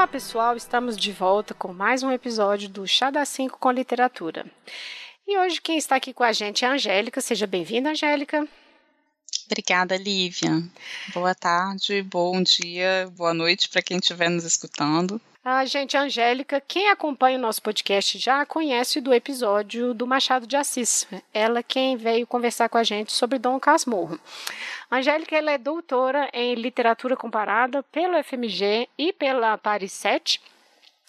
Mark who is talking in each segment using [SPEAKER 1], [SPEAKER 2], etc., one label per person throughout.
[SPEAKER 1] Olá pessoal, estamos de volta com mais um episódio do Chá da 5 com Literatura. E hoje quem está aqui com a gente é a Angélica. Seja bem-vinda, Angélica.
[SPEAKER 2] Obrigada, Lívia. Boa tarde, bom dia, boa noite para quem estiver nos escutando.
[SPEAKER 1] A gente, Angélica, quem acompanha o nosso podcast já conhece do episódio do Machado de Assis. Ela quem veio conversar com a gente sobre Dom Casmurro. Angélica ela é doutora em literatura comparada pelo FMG e pela Paris 7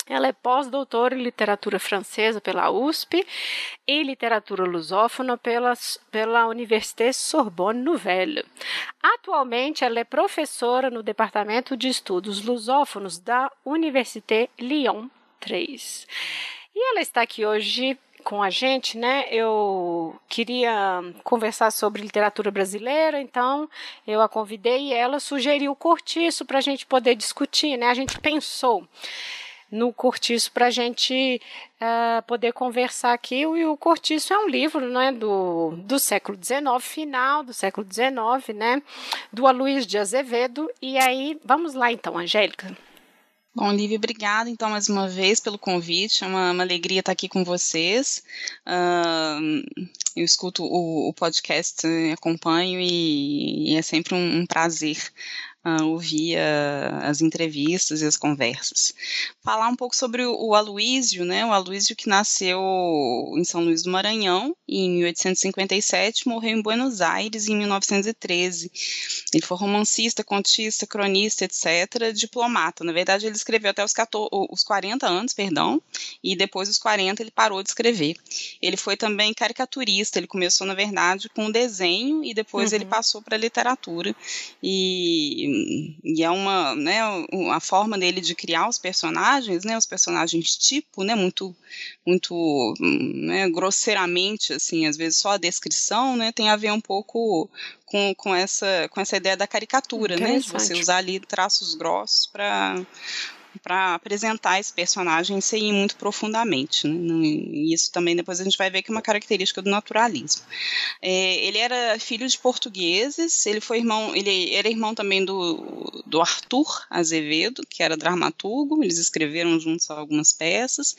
[SPEAKER 1] ela é pós-doutora em literatura francesa pela USP e literatura lusófona pela, pela Université Sorbonne Nouvelle. Atualmente, ela é professora no Departamento de Estudos Lusófonos da Université Lyon 3. E ela está aqui hoje com a gente, né? Eu queria conversar sobre literatura brasileira, então eu a convidei e ela sugeriu o cortiço para a gente poder discutir, né? A gente pensou no Cortiço para a gente uh, poder conversar aqui. E o Cortiço é um livro né, do, do século XIX, final do século XIX, né, do Aloysio de Azevedo. E aí, vamos lá então, Angélica.
[SPEAKER 2] Bom, Lívia, obrigada então mais uma vez pelo convite. É uma, uma alegria estar aqui com vocês. Uh, eu escuto o, o podcast, acompanho e, e, é sempre um, um prazer uh, ouvir uh, as entrevistas e as conversas. Falar um pouco sobre o, o Aloísio, né? O Aloísio que nasceu em São Luís do Maranhão em 1857, morreu em Buenos Aires em 1913. Ele foi romancista, contista, cronista, etc., diplomata. Na verdade, ele escreveu até os, 14, os 40 anos, perdão, e depois dos 40 ele parou de escrever. Ele foi também caricaturista, ele começou, na verdade, com desenho e depois uhum. ele passou para a literatura. E e, é uma, né, a forma dele de criar os personagens, né, os personagens tipo, né, muito, muito, né, grosseiramente, assim, às vezes só a descrição, né, tem a ver um pouco com, com, essa, com essa ideia da caricatura, né, de você usar ali traços grossos para para apresentar esse personagem sem ir muito profundamente. Né? Isso também depois a gente vai ver que é uma característica do naturalismo. É, ele era filho de portugueses, ele foi irmão, ele era irmão também do, do Arthur Azevedo, que era dramaturgo, eles escreveram juntos algumas peças,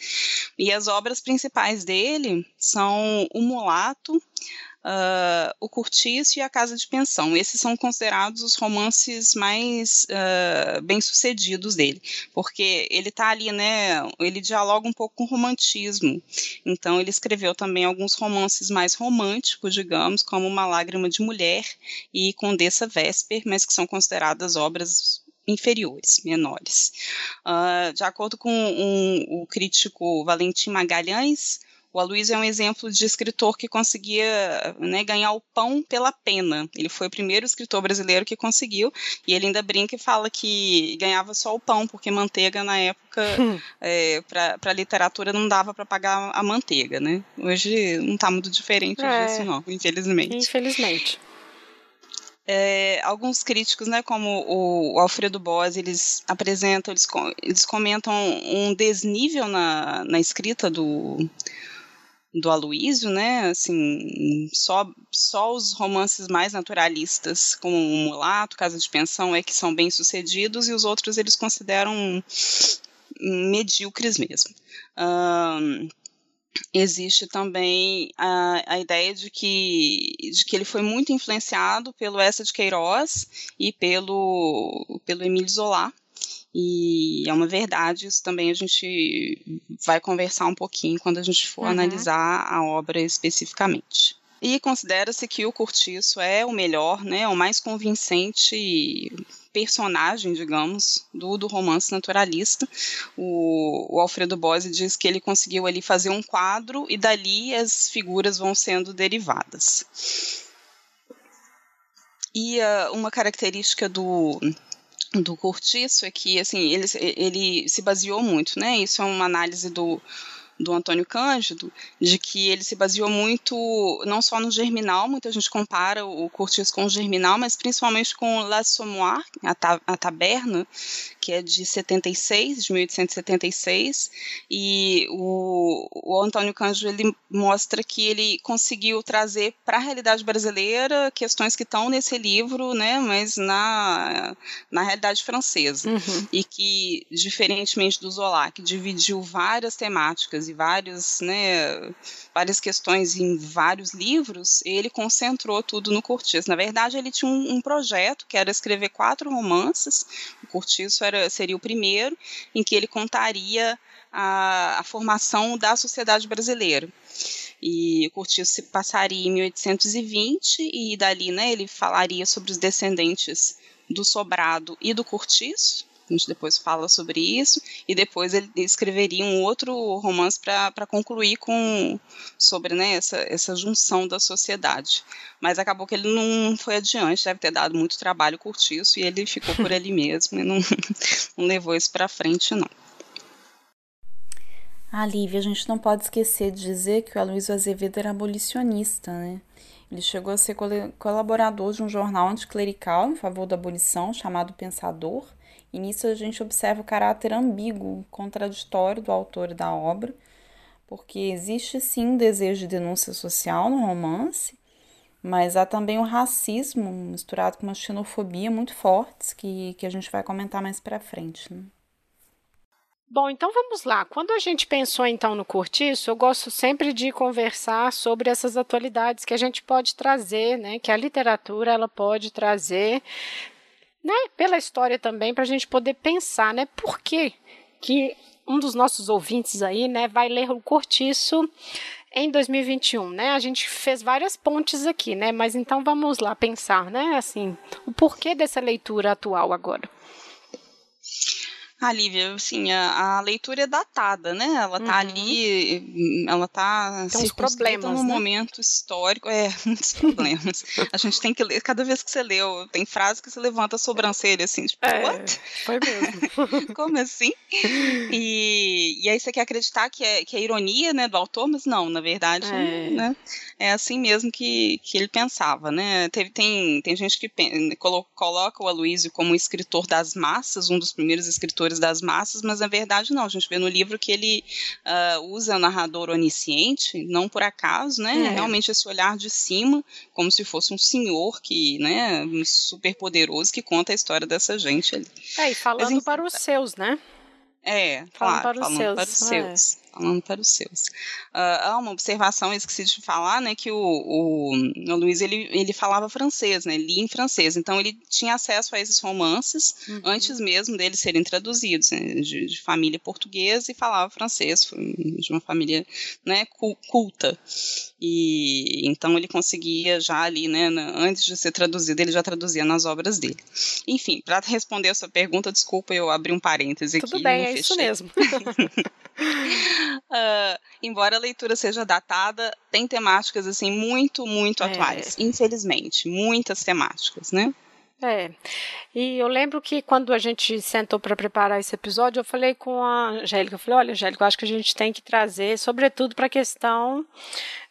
[SPEAKER 2] e as obras principais dele são O Mulato, uh, O Curtiço e A Casa de Pensão. Esses são considerados os romances mais uh, bem-sucedidos dele, porque ele está ali, né, ele dialoga um pouco com o romantismo. Então ele escreveu também alguns romances mais românticos, digamos, como Uma Lágrima de Mulher e Condessa Vesper, mas que são consideradas obras inferiores, menores. Uh, de acordo com um, o crítico Valentim Magalhães, o Aloysio é um exemplo de escritor que conseguia né, ganhar o pão pela pena. Ele foi o primeiro escritor brasileiro que conseguiu, e ele ainda brinca e fala que ganhava só o pão, porque manteiga na época, é, para a literatura, não dava para pagar a manteiga. Né? Hoje não está muito diferente é, disso, não, infelizmente.
[SPEAKER 1] Infelizmente.
[SPEAKER 2] É, alguns críticos, né, como o, Alfredo Boas, eles apresentam, eles, eles comentam um desnível na, na escrita do, do Aloísio, né? Assim, só, só os romances mais naturalistas, como o Mulato, Casa de Pensão, é que são bem sucedidos e os outros eles consideram medíocres mesmo. Um, existe também a, a ideia de que, de que ele foi muito influenciado pelo Essa de Queiroz e pelo, pelo Emílio Zola, e é uma verdade, isso também a gente vai conversar um pouquinho quando a gente for uhum. analisar a obra especificamente. E considera-se que o Curtiço é o melhor, né, o mais convincente personagem, digamos, do, do romance naturalista. O, o, Alfredo Bose diz que ele conseguiu ali fazer um quadro e dali as figuras vão sendo derivadas. E uh, uma característica do, do Curtiço é que assim ele, ele se baseou muito, né? Isso é uma análise do, do Antônio Cândido, de que ele se baseou muito, não só no Germinal, muita gente compara o Curtiço com o Germinal, mas principalmente com L'Assommoir, a, ta a Taberna, que é de 76, de 1876, e o, o Antônio Cândido ele mostra que ele conseguiu trazer para a realidade brasileira questões que estão nesse livro, né, mas na, na realidade francesa, uhum. e que, diferentemente do Zola, que dividiu várias temáticas e vários, né, várias questões em vários livros, ele concentrou tudo no Cortiço. Na verdade, ele tinha um, um projeto que era escrever quatro romances, o Cortiço era, seria o primeiro, em que ele contaria a, a formação da sociedade brasileira. E Curtiço se passaria em 1820 e dali, né, ele falaria sobre os descendentes do Sobrado e do Curtiço. A gente depois fala sobre isso e depois ele escreveria um outro romance para concluir com sobre né, essa, essa junção da sociedade. Mas acabou que ele não foi adiante, deve ter dado muito trabalho curtiço e ele ficou por ali mesmo e não, não levou isso para frente não.
[SPEAKER 3] Ah, Lívia, a gente não pode esquecer de dizer que o Aloysio Azevedo era abolicionista, né? Ele chegou a ser colaborador de um jornal anticlerical em favor da abolição chamado Pensador, e nisso a gente observa o caráter ambíguo, contraditório do autor da obra, porque existe sim um desejo de denúncia social no romance, mas há também o racismo misturado com uma xenofobia muito fortes que, que a gente vai comentar mais para frente. Né?
[SPEAKER 1] Bom, então vamos lá. Quando a gente pensou então no cortiço, eu gosto sempre de conversar sobre essas atualidades que a gente pode trazer, né? Que a literatura ela pode trazer, né? Pela história também para a gente poder pensar, né? Por que que um dos nossos ouvintes aí, né, vai ler o cortiço em 2021, né? A gente fez várias pontes aqui, né? Mas então vamos lá pensar, né? Assim, o porquê dessa leitura atual agora.
[SPEAKER 2] Ah, Lívia, assim, a, a, leitura é datada, né? Ela tá uhum. ali, ela tá
[SPEAKER 1] Tem uns problemas,
[SPEAKER 2] num
[SPEAKER 1] né?
[SPEAKER 2] momento histórico, é, muitos problemas. a gente tem que ler, cada vez que você leu, tem frase que você levanta a sobrancelha, assim, tipo,
[SPEAKER 1] é,
[SPEAKER 2] what?
[SPEAKER 1] Foi mesmo.
[SPEAKER 2] Como assim? E, e aí você quer acreditar que é, que é ironia, né, do autor, mas não, na verdade, é. né? É assim mesmo que, que ele pensava, né? Teve, tem, tem gente que coloca o Aloysio como escritor das massas, um dos primeiros escritores das massas, mas na verdade não. A gente vê no livro que ele uh, usa o narrador onisciente, não por acaso, né? É. Realmente esse olhar de cima, como se fosse um senhor que, né, super poderoso que conta a história dessa gente ali.
[SPEAKER 1] É, e falando mas, para os seus, né?
[SPEAKER 2] É,
[SPEAKER 1] falando
[SPEAKER 2] claro,
[SPEAKER 1] para os
[SPEAKER 2] falando
[SPEAKER 1] seus.
[SPEAKER 2] Para os é. Falando para os seus. Uh, há uma observação, eu esqueci de falar, né, que o, o, o Luiz, ele, ele falava francês, né, lia em francês, então ele tinha acesso a esses romances uhum. antes mesmo deles serem traduzidos, né, de, de, família portuguesa e falava francês, de uma família, né, culta. E então ele conseguia já ali, né, antes de ser traduzido, ele já traduzia nas obras dele. Enfim, para responder a sua pergunta, desculpa, eu abri um parêntese
[SPEAKER 1] Tudo
[SPEAKER 2] aqui.
[SPEAKER 1] Tudo bem, é isso mesmo.
[SPEAKER 2] Uh, embora a leitura seja datada, tem temáticas assim muito, muito é. atuais, infelizmente, muitas temáticas, né?
[SPEAKER 1] É. E eu lembro que quando a gente sentou para preparar esse episódio, eu falei com a Angélica, eu falei, olha, Angélica, eu acho que a gente tem que trazer, sobretudo para a questão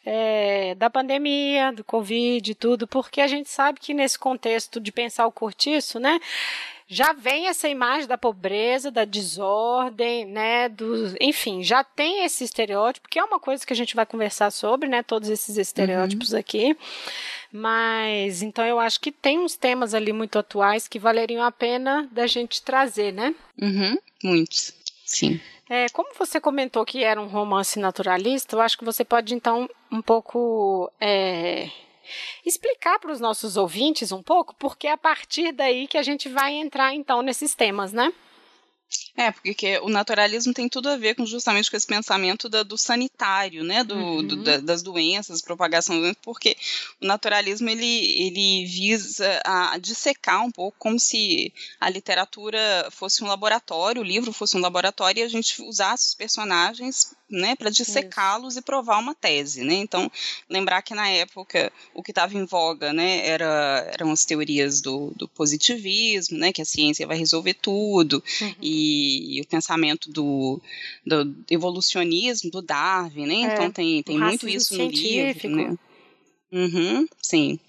[SPEAKER 1] é, da pandemia, do Covid e tudo, porque a gente sabe que nesse contexto de pensar o cortiço, né? Já vem essa imagem da pobreza, da desordem, né, do, enfim, já tem esse estereótipo, que é uma coisa que a gente vai conversar sobre, né, todos esses estereótipos uhum. aqui. Mas então eu acho que tem uns temas ali muito atuais que valeriam a pena da gente trazer, né?
[SPEAKER 2] Uhum, muitos. Sim.
[SPEAKER 1] É, como você comentou que era um romance naturalista, eu acho que você pode então um pouco é, explicar para os nossos ouvintes um pouco, porque é a partir daí que a gente vai entrar então nesses temas, né?
[SPEAKER 2] É, porque o naturalismo tem tudo a ver com justamente com esse pensamento da, do sanitário, né, do, uhum. do, da, das doenças, propagação do porque o naturalismo ele, ele visa a dissecar um pouco como se a literatura fosse um laboratório, o livro fosse um laboratório e a gente usasse os personagens né, para dissecá-los e provar uma tese, né? Então, lembrar que na época o que estava em voga, né, era, eram as teorias do, do, positivismo, né, que a ciência vai resolver tudo, uhum. e e, e o pensamento do, do, evolucionismo, do Darwin, né? É, então tem, tem muito isso no científico. livro, né? Uhum, sim.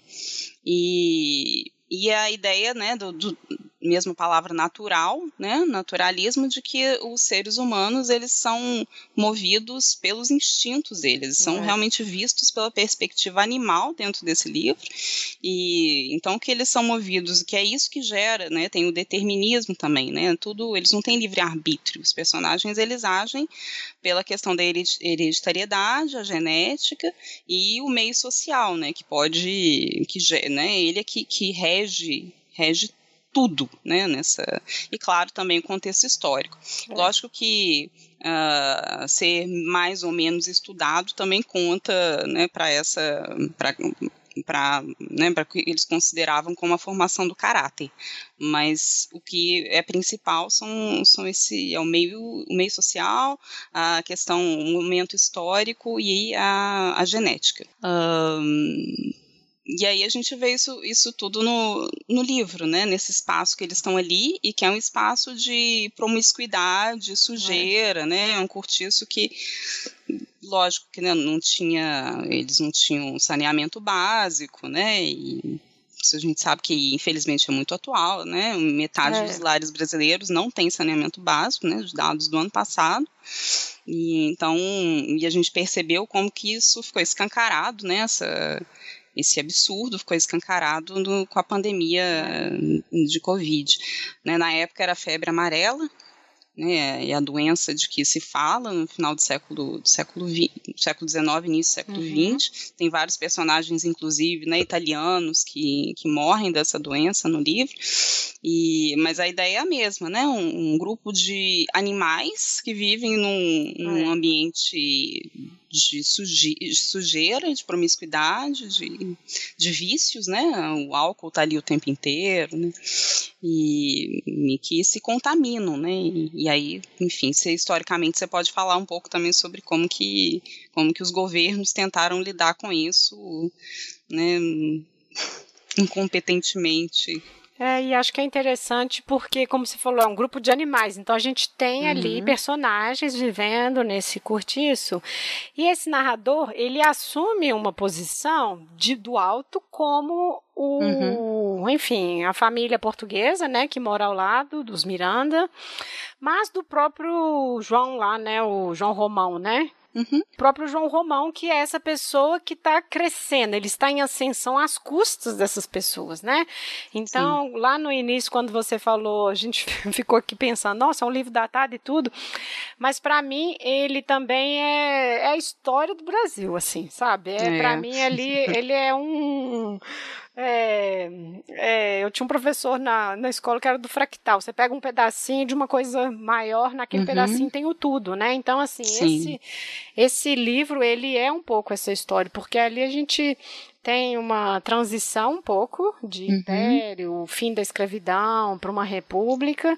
[SPEAKER 2] E, e a ideia, né, do, do mesma palavra natural, né, naturalismo, de que os seres humanos eles são movidos pelos instintos deles, são é. realmente vistos pela perspectiva animal dentro desse livro, e então que eles são movidos, que é isso que gera, né, tem o determinismo também, né, tudo, eles não têm livre arbítrio, os personagens eles agem pela questão da hereditariedade, a genética e o meio social, né, que pode, que, né, ele é que, que rege rege tudo, né, nessa, e claro, também o contexto histórico. É. Lógico que uh, ser mais ou menos estudado também conta, né, para essa, para para né, que eles consideravam como a formação do caráter. Mas o que é principal são, são esse é o meio, o meio social, a questão, o momento histórico e a, a genética. Um, e aí a gente vê isso, isso tudo no, no livro, né? Nesse espaço que eles estão ali e que é um espaço de promiscuidade, sujeira, é. né? É um cortiço que, lógico que né, não tinha, eles não tinham saneamento básico, né? E isso a gente sabe que infelizmente é muito atual, né? Metade é. dos lares brasileiros não tem saneamento básico, né? Os dados do ano passado. E então, e a gente percebeu como que isso ficou escancarado, né? Essa, esse absurdo ficou escancarado no, com a pandemia de Covid. Né, na época era febre amarela, né, e a doença de que se fala no final do século do século, 20, século XIX, início do século uhum. XX. Tem vários personagens, inclusive, né, italianos que, que morrem dessa doença no livro. E, mas a ideia é a mesma, né? Um, um grupo de animais que vivem num, num é. ambiente de sujeira, de promiscuidade, de, de vícios, né? O álcool está ali o tempo inteiro, né? E, e que se contaminam, né? E, e aí, enfim, você, historicamente você pode falar um pouco também sobre como que, como que os governos tentaram lidar com isso, né? Incompetentemente.
[SPEAKER 1] É, e acho que é interessante porque, como você falou, é um grupo de animais. Então a gente tem uhum. ali personagens vivendo nesse cortiço. E esse narrador, ele assume uma posição de, do alto como o, uhum. enfim, a família portuguesa, né, que mora ao lado dos Miranda, mas do próprio João lá, né, o João Romão, né, Uhum. O próprio João Romão, que é essa pessoa que está crescendo, ele está em ascensão às custas dessas pessoas, né? Então, Sim. lá no início, quando você falou, a gente ficou aqui pensando, nossa, é um livro datado e tudo, mas para mim ele também é, é, a história do Brasil, assim, sabe? É, é. Para mim ali, ele é um é, é, eu tinha um professor na, na escola que era do fractal. Você pega um pedacinho de uma coisa maior, naquele uhum. pedacinho tem o tudo, né? Então, assim, esse, esse livro, ele é um pouco essa história, porque ali a gente tem uma transição um pouco de uhum. império, fim da escravidão para uma república,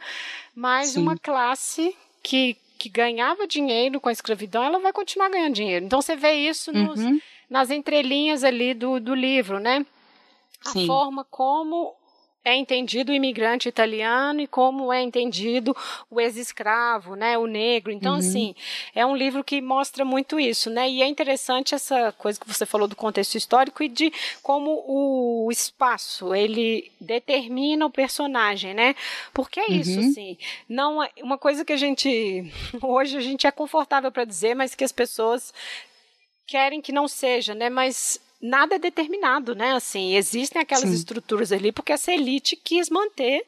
[SPEAKER 1] mas Sim. uma classe que, que ganhava dinheiro com a escravidão, ela vai continuar ganhando dinheiro. Então você vê isso nos, uhum. nas entrelinhas ali do, do livro, né? A Sim. forma como é entendido o imigrante italiano e como é entendido o ex-escravo, né, o negro. Então, uhum. assim, é um livro que mostra muito isso, né? E é interessante essa coisa que você falou do contexto histórico e de como o espaço ele determina o personagem, né? Porque é isso, uhum. assim. Não é uma coisa que a gente hoje a gente é confortável para dizer, mas que as pessoas querem que não seja, né? Mas nada é determinado, né? Assim, existem aquelas Sim. estruturas ali porque essa elite quis manter.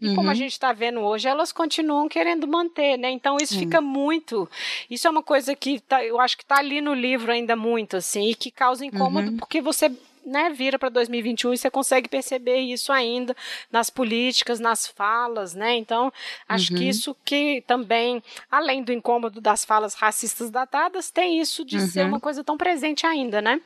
[SPEAKER 1] E uhum. como a uhum. gente está vendo hoje, elas continuam querendo manter, né? Então isso fica muito. Isso é uma coisa que tá, eu acho que está ali no livro ainda muito, assim, e que causa incômodo uhum. porque você né, vira para 2021 e você consegue perceber isso ainda nas políticas, nas falas, né? Então, acho uhum. que isso que também, além do incômodo das falas racistas datadas, tem isso de uhum. ser uma coisa tão presente ainda, né?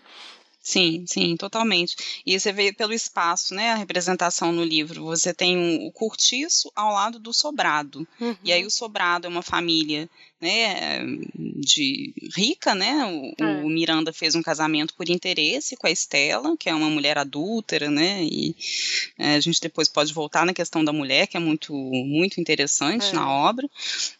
[SPEAKER 2] Sim, sim, totalmente. E você vê pelo espaço, né, a representação no livro. Você tem o cortiço ao lado do sobrado. Uhum. E aí uhum. o sobrado é uma família né, de rica, né? O, é. o, Miranda fez um casamento por interesse com a Estela, que é uma mulher adúltera, né? E é, a gente depois pode voltar na questão da mulher, que é muito muito interessante é. na obra,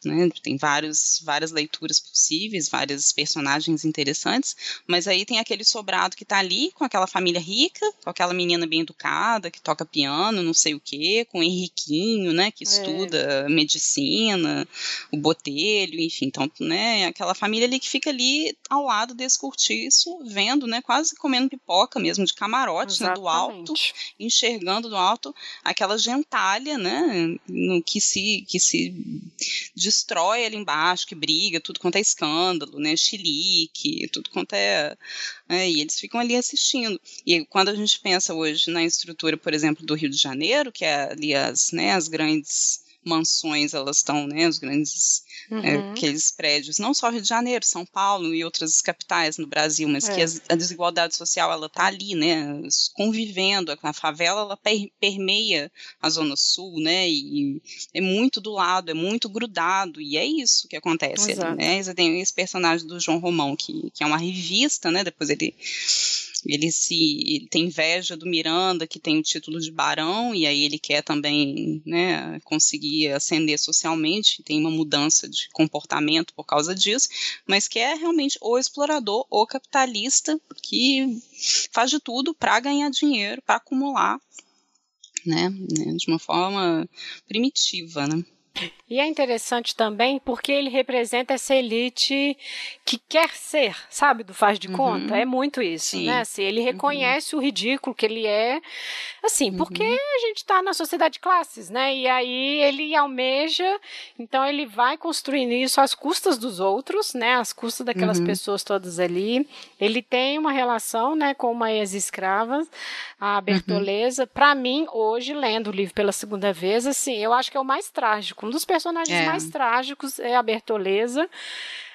[SPEAKER 2] né? Tem vários várias leituras possíveis, vários personagens interessantes, mas aí tem aquele sobrado que está ali com aquela família rica, com aquela menina bem educada que toca piano, não sei o quê, com o Henriquinho, né? Que é. estuda medicina, o Botelho, enfim, então, né, aquela família ali que fica ali ao lado desse cortiço, vendo, né, quase comendo pipoca mesmo, de camarote, né, do alto, enxergando do alto aquela gentalha, né, no, que se, que se destrói ali embaixo, que briga, tudo quanto é escândalo, né, chilique, tudo quanto é, é, e eles ficam ali assistindo. E quando a gente pensa hoje na estrutura, por exemplo, do Rio de Janeiro, que é ali as, né, as grandes mansões elas estão, né, os grandes é, uhum. é, aqueles prédios, não só Rio de Janeiro, São Paulo e outras capitais no Brasil, mas é. que a, a, desigualdade social ela está ali, né, convivendo, a favela ela per, permeia a zona sul, né, e é muito do lado, é muito grudado e é isso que acontece, ali, né? Você tem esse personagem do João Romão que, que é uma revista, né, depois ele ele se tem inveja do Miranda, que tem o título de barão, e aí ele quer também né, conseguir ascender socialmente, tem uma mudança de comportamento por causa disso, mas que é realmente o explorador, o capitalista, que faz de tudo para ganhar dinheiro, para acumular, né, né, de uma forma primitiva, né.
[SPEAKER 1] E é interessante também porque ele representa essa elite que quer ser, sabe, do faz de conta. Uhum. É muito isso, Sim. né? Assim, ele uhum. reconhece uhum. o ridículo que ele é, assim, porque uhum. a gente está na sociedade de classes, né? E aí ele almeja, então ele vai construindo isso às custas dos outros, né? Às custas daquelas uhum. pessoas todas ali. Ele tem uma relação, né, com uma ex-escrava, a. Bertoleza. Para mim, hoje, lendo o livro pela segunda vez, assim, eu acho que é o mais trágico um dos personagens é. mais trágicos é a Bertoleza.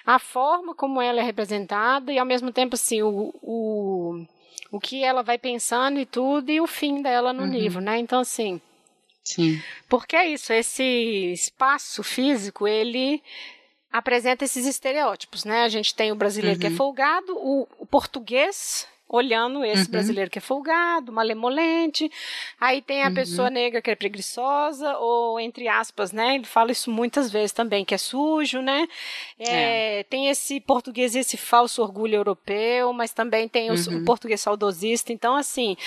[SPEAKER 1] A forma como ela é representada e, ao mesmo tempo, assim, o, o, o que ela vai pensando e tudo e o fim dela no uhum. livro, né? Então, assim...
[SPEAKER 2] Sim.
[SPEAKER 1] Porque é isso, esse espaço físico, ele apresenta esses estereótipos, né? A gente tem o brasileiro uhum. que é uhum. folgado, o, o português olhando esse uhum. brasileiro que é folgado, malemolente. Aí tem a uhum. pessoa negra que é preguiçosa, ou entre aspas, né? Ele fala isso muitas vezes também, que é sujo, né? É, é. Tem esse português, esse falso orgulho europeu, mas também tem o, uhum. o português saudosista. Então, assim,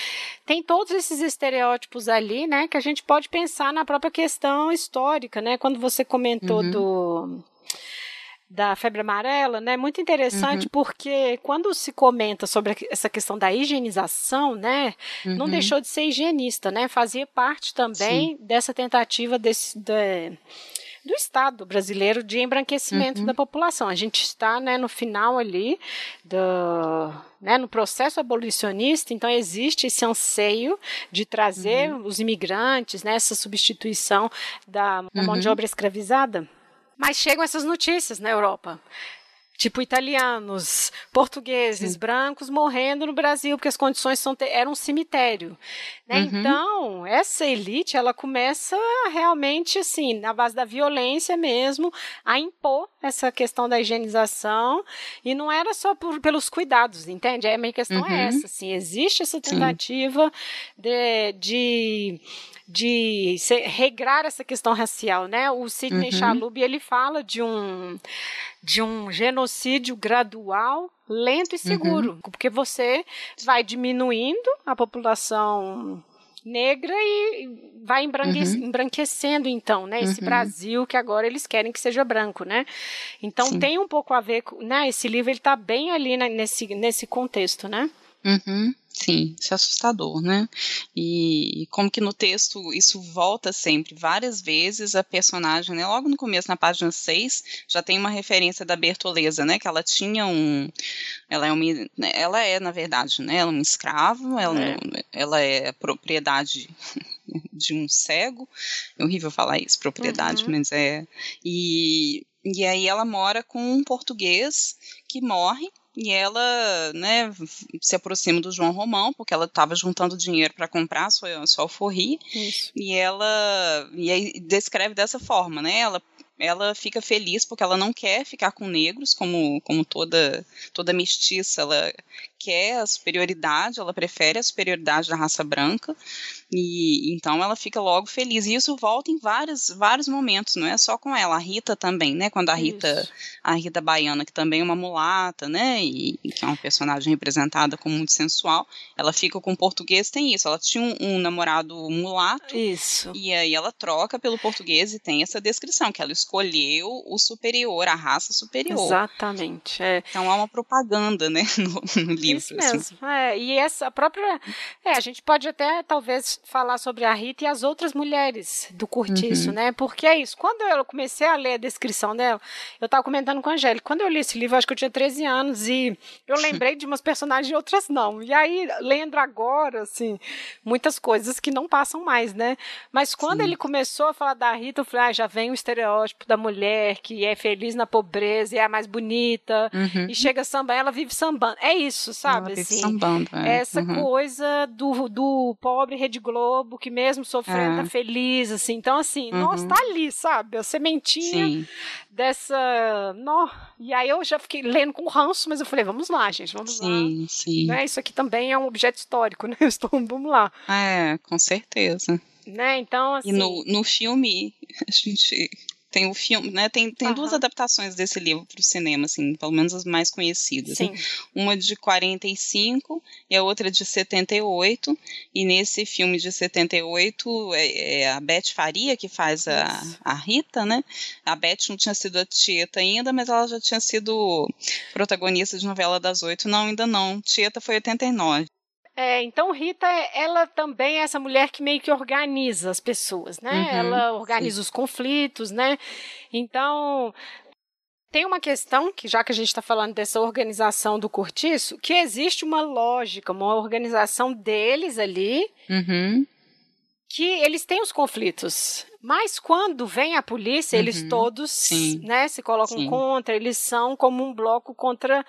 [SPEAKER 1] tem todos esses estereótipos ali, né? Que a gente pode pensar na própria questão histórica, né? Quando você comentou uhum. do da febre amarela, né? Muito interessante uhum. porque quando se comenta sobre essa questão da higienização, né? Uhum. Não deixou de ser higienista, né? Fazia parte também Sim. dessa tentativa desse, de, do Estado brasileiro de embranquecimento uhum. da população. A gente está né, no final ali do, né, no processo abolicionista, então existe esse anseio de trazer uhum. os imigrantes, né, essa substituição da, da mão de uhum. obra escravizada. Mas chegam essas notícias na Europa. Tipo, italianos, portugueses, Sim. brancos morrendo no Brasil, porque as condições são, eram um cemitério. Né? Uhum. Então, essa elite, ela começa realmente, assim, na base da violência mesmo, a impor essa questão da higienização. E não era só por, pelos cuidados, entende? A minha questão é uhum. é essa, assim, existe essa tentativa de, de de regrar essa questão racial, né? O Sidney uhum. Chalub, ele fala de um de um genocídio gradual, lento e seguro, uhum. porque você vai diminuindo a população negra e vai embranque uhum. embranquecendo então, né, esse uhum. Brasil que agora eles querem que seja branco, né? Então Sim. tem um pouco a ver com, né, esse livro ele está bem ali né, nesse nesse contexto, né?
[SPEAKER 2] Uhum. Sim, isso é assustador, né? E como que no texto isso volta sempre, várias vezes a personagem, né? Logo no começo, na página 6, já tem uma referência da Bertoleza, né? Que ela tinha um. Ela é uma. Né, ela é, na verdade, né? Ela é um escravo, ela é, ela é propriedade de um cego. É horrível falar isso, propriedade, uhum. mas é. E, e aí ela mora com um português que morre e ela, né, se aproxima do João Romão, porque ela estava juntando dinheiro para comprar sua, sua alforria, Isso. e ela e aí descreve dessa forma, né, ela ela fica feliz porque ela não quer ficar com negros, como, como toda, toda mestiça, ela quer a superioridade, ela prefere a superioridade da raça branca, e então ela fica logo feliz. E isso volta em vários, vários momentos, não é só com ela, a Rita também, né? Quando a Rita, isso. a Rita Baiana, que também é uma mulata, né? E, que é uma personagem representada como muito sensual, ela fica com o português, tem isso. Ela tinha um, um namorado mulato.
[SPEAKER 1] Isso.
[SPEAKER 2] E aí ela troca pelo português e tem essa descrição, que ela escolheu o superior, a raça superior.
[SPEAKER 1] Exatamente. É.
[SPEAKER 2] Então há uma propaganda, né, no, no livro.
[SPEAKER 1] Isso assim. mesmo. Assim. É, e essa própria. É, a gente pode até talvez falar sobre a Rita e as outras mulheres do Curtiço, uhum. né? Porque é isso. Quando eu comecei a ler a descrição dela, eu estava comentando com a Angélica. Quando eu li esse livro, acho que eu tinha 13 anos e eu lembrei de umas personagens e outras não. E aí, lendo agora, assim, muitas coisas que não passam mais, né? Mas quando Sim. ele começou a falar da Rita, eu falei, ah, já vem o estereótipo da mulher que é feliz na pobreza e é a mais bonita uhum. e chega a sambar, ela vive sambando. É isso, sabe?
[SPEAKER 2] Ela assim, sambando,
[SPEAKER 1] é. Essa uhum. coisa do, do pobre Rede Globo que mesmo sofrendo é. tá feliz, assim. Então, assim, uhum. nossa, tá ali, sabe? A sementinha Sim. dessa... No... E aí eu já fiquei lendo com ranço, mas eu falei, vamos lá, gente, vamos
[SPEAKER 2] sim,
[SPEAKER 1] lá.
[SPEAKER 2] Sim,
[SPEAKER 1] né? Isso aqui também é um objeto histórico, né? Estou, vamos lá.
[SPEAKER 2] É, com certeza.
[SPEAKER 1] Né? Então, assim...
[SPEAKER 2] E no, no filme, a gente tem o filme, né? Tem, tem uhum. duas adaptações desse livro para o cinema, assim, pelo menos as mais conhecidas. Né? Uma de 45 e a outra de 78. E nesse filme de 78 é, é a Beth Faria que faz a, a Rita, né? A Beth não tinha sido a Tieta ainda, mas ela já tinha sido protagonista de novela das oito. Não, ainda não. Tieta foi 89.
[SPEAKER 1] É, então Rita, ela também é essa mulher que meio que organiza as pessoas, né? Uhum, ela organiza sim. os conflitos, né? Então tem uma questão que já que a gente está falando dessa organização do cortiço, que existe uma lógica, uma organização deles ali.
[SPEAKER 2] Uhum.
[SPEAKER 1] Que eles têm os conflitos. Mas quando vem a polícia, uhum, eles todos né, se colocam sim. contra, eles são como um bloco contra,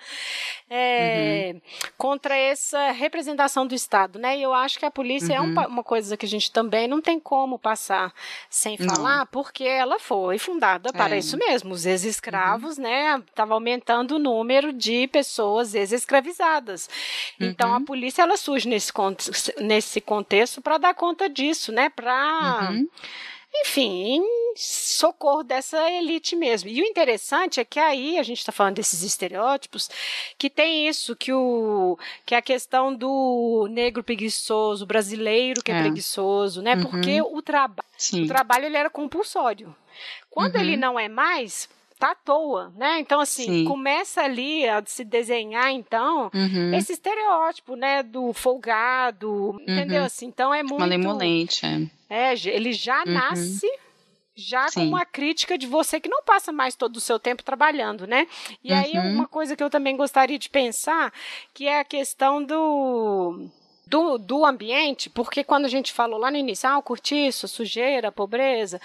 [SPEAKER 1] é, uhum. contra essa representação do Estado. Né? E eu acho que a polícia uhum. é um, uma coisa que a gente também não tem como passar sem falar, porque ela foi fundada para é. isso mesmo. Os ex-escravos uhum. né, estavam aumentando o número de pessoas ex-escravizadas. Então a uhum. polícia ela surge nesse, nesse contexto para dar conta disso, né? Para
[SPEAKER 2] uhum
[SPEAKER 1] enfim, em socorro dessa elite mesmo. E o interessante é que aí a gente está falando desses estereótipos, que tem isso, que, o, que é a questão do negro preguiçoso, brasileiro que é, é preguiçoso, né? Uhum. Porque o, traba o trabalho ele era compulsório. Quando uhum. ele não é mais, tá à toa, né? Então, assim, Sim. começa ali a se desenhar, então, uhum. esse estereótipo, né, do folgado, uhum. entendeu? Assim, então é muito...
[SPEAKER 2] Malemolente, é.
[SPEAKER 1] É, ele já uhum. nasce já Sim. com uma crítica de você que não passa mais todo o seu tempo trabalhando, né? E aí uhum. uma coisa que eu também gostaria de pensar, que é a questão do do, do ambiente, porque quando a gente falou lá no início, ah, cortiço, sujeira, pobreza,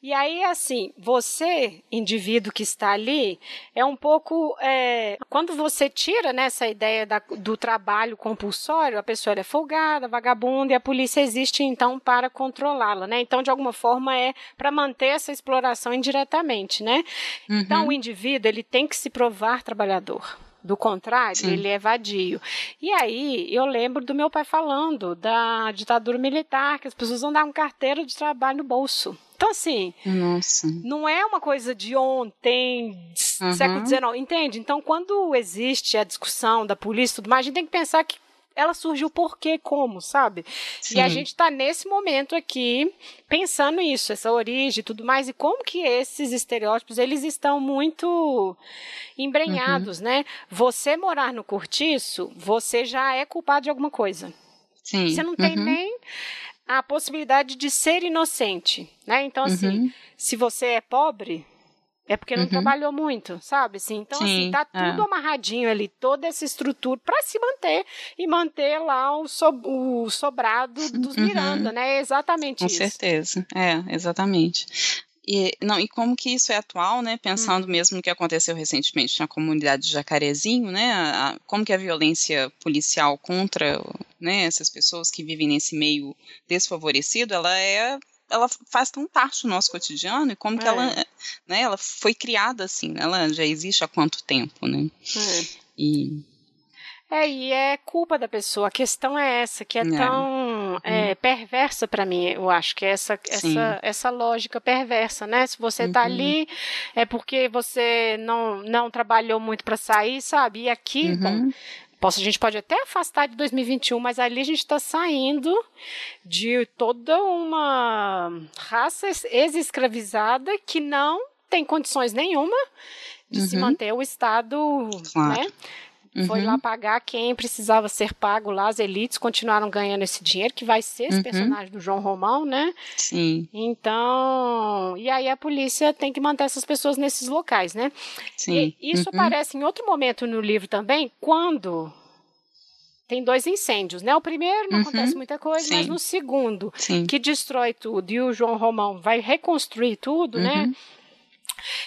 [SPEAKER 1] e aí, assim, você, indivíduo que está ali, é um pouco. É, quando você tira né, essa ideia da, do trabalho compulsório, a pessoa é folgada, vagabunda, e a polícia existe, então, para controlá-la, né? Então, de alguma forma, é para manter essa exploração indiretamente, né? Uhum. Então, o indivíduo, ele tem que se provar trabalhador. Do contrário, Sim. ele é vadio. E aí, eu lembro do meu pai falando da ditadura militar, que as pessoas andavam carteira de trabalho no bolso. Então, assim,
[SPEAKER 2] Nossa.
[SPEAKER 1] não é uma coisa de ontem, uhum. século XIX, entende? Então, quando existe a discussão da polícia e tudo mais, a gente tem que pensar que ela surgiu por quê, como, sabe? Sim. E a gente está nesse momento aqui pensando isso, essa origem e tudo mais, e como que esses estereótipos, eles estão muito embrenhados, uhum. né? Você morar no cortiço, você já é culpado de alguma coisa.
[SPEAKER 2] Sim.
[SPEAKER 1] Você não tem uhum. nem a possibilidade de ser inocente, né? Então, assim, uhum. se você é pobre, é porque não uhum. trabalhou muito, sabe? Assim, então, assim, Sim, assim, tá é. tudo é. amarradinho ali, toda essa estrutura para se manter e manter lá o, so, o sobrado dos uhum. Miranda, né? É exatamente
[SPEAKER 2] Com
[SPEAKER 1] isso.
[SPEAKER 2] Com certeza, é, exatamente. E, não, e como que isso é atual, né? Pensando hum. mesmo no que aconteceu recentemente na comunidade de Jacarezinho, né? A, a, como que a violência policial contra né, essas pessoas que vivem nesse meio desfavorecido, ela é ela faz tão parte do nosso cotidiano e como é. que ela, né, ela foi criada assim, né? ela já existe há quanto tempo, né?
[SPEAKER 1] É. E é, e é culpa da pessoa. A questão é essa, que é, é. tão é, hum. perversa para mim, eu acho, que é essa, essa, essa lógica perversa, né? Se você está uhum. ali, é porque você não, não trabalhou muito para sair, sabe? E aqui, uhum. bom, Posso, a gente pode até afastar de 2021, mas ali a gente está saindo de toda uma raça ex-escravizada que não tem condições nenhuma de uhum. se manter o Estado, claro. né? Uhum. Foi lá pagar quem precisava ser pago lá, as elites continuaram ganhando esse dinheiro, que vai ser esse uhum. personagem do João Romão, né?
[SPEAKER 2] Sim.
[SPEAKER 1] Então, e aí a polícia tem que manter essas pessoas nesses locais, né? Sim. E isso uhum. aparece em outro momento no livro também, quando tem dois incêndios, né? O primeiro não uhum, acontece muita coisa, sim. mas no segundo, sim. que destrói tudo e o João Romão vai reconstruir tudo, né? uhum. né?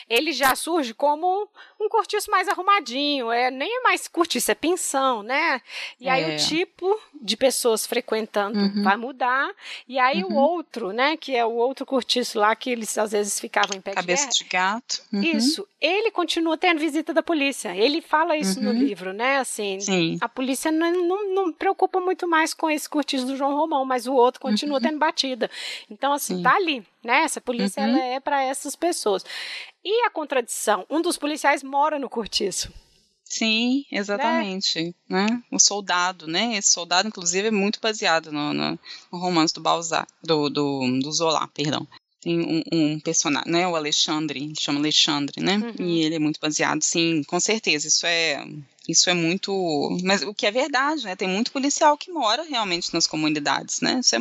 [SPEAKER 1] ele já surge como um cortiço mais arrumadinho, é nem é mais cortiço, é pensão, né? E aí o é. tipo de pessoas frequentando uhum. vai mudar, e aí uhum. o outro, né, que é o outro cortiço lá que eles às vezes ficavam em pé
[SPEAKER 2] Cabeça
[SPEAKER 1] de,
[SPEAKER 2] de gato.
[SPEAKER 1] Uhum. Isso, ele continua tendo visita da polícia, ele fala isso no uhum. livro, né, assim, Sim. a polícia não, não, não, preocupa muito mais com esse cortiço do João Romão, mas o outro continua uhum. tendo batida. Então, assim, Sim. tá ali, né? Essa polícia uhum. ela é para essas pessoas. E a contradição? Um dos policiais mora no cortiço.
[SPEAKER 2] Sim, exatamente. Né? né? O soldado, né? Esse soldado, inclusive, é muito baseado no, no, no romance do Balzac, do, do, do Zola, perdão. Tem um, um, personagem, né? O Alexandre, chama Alexandre, né? Uhum. E ele é muito baseado, sim, com certeza. Isso é, isso é muito. Mas o que é verdade, né? Tem muito policial que mora realmente nas comunidades, né? Isso é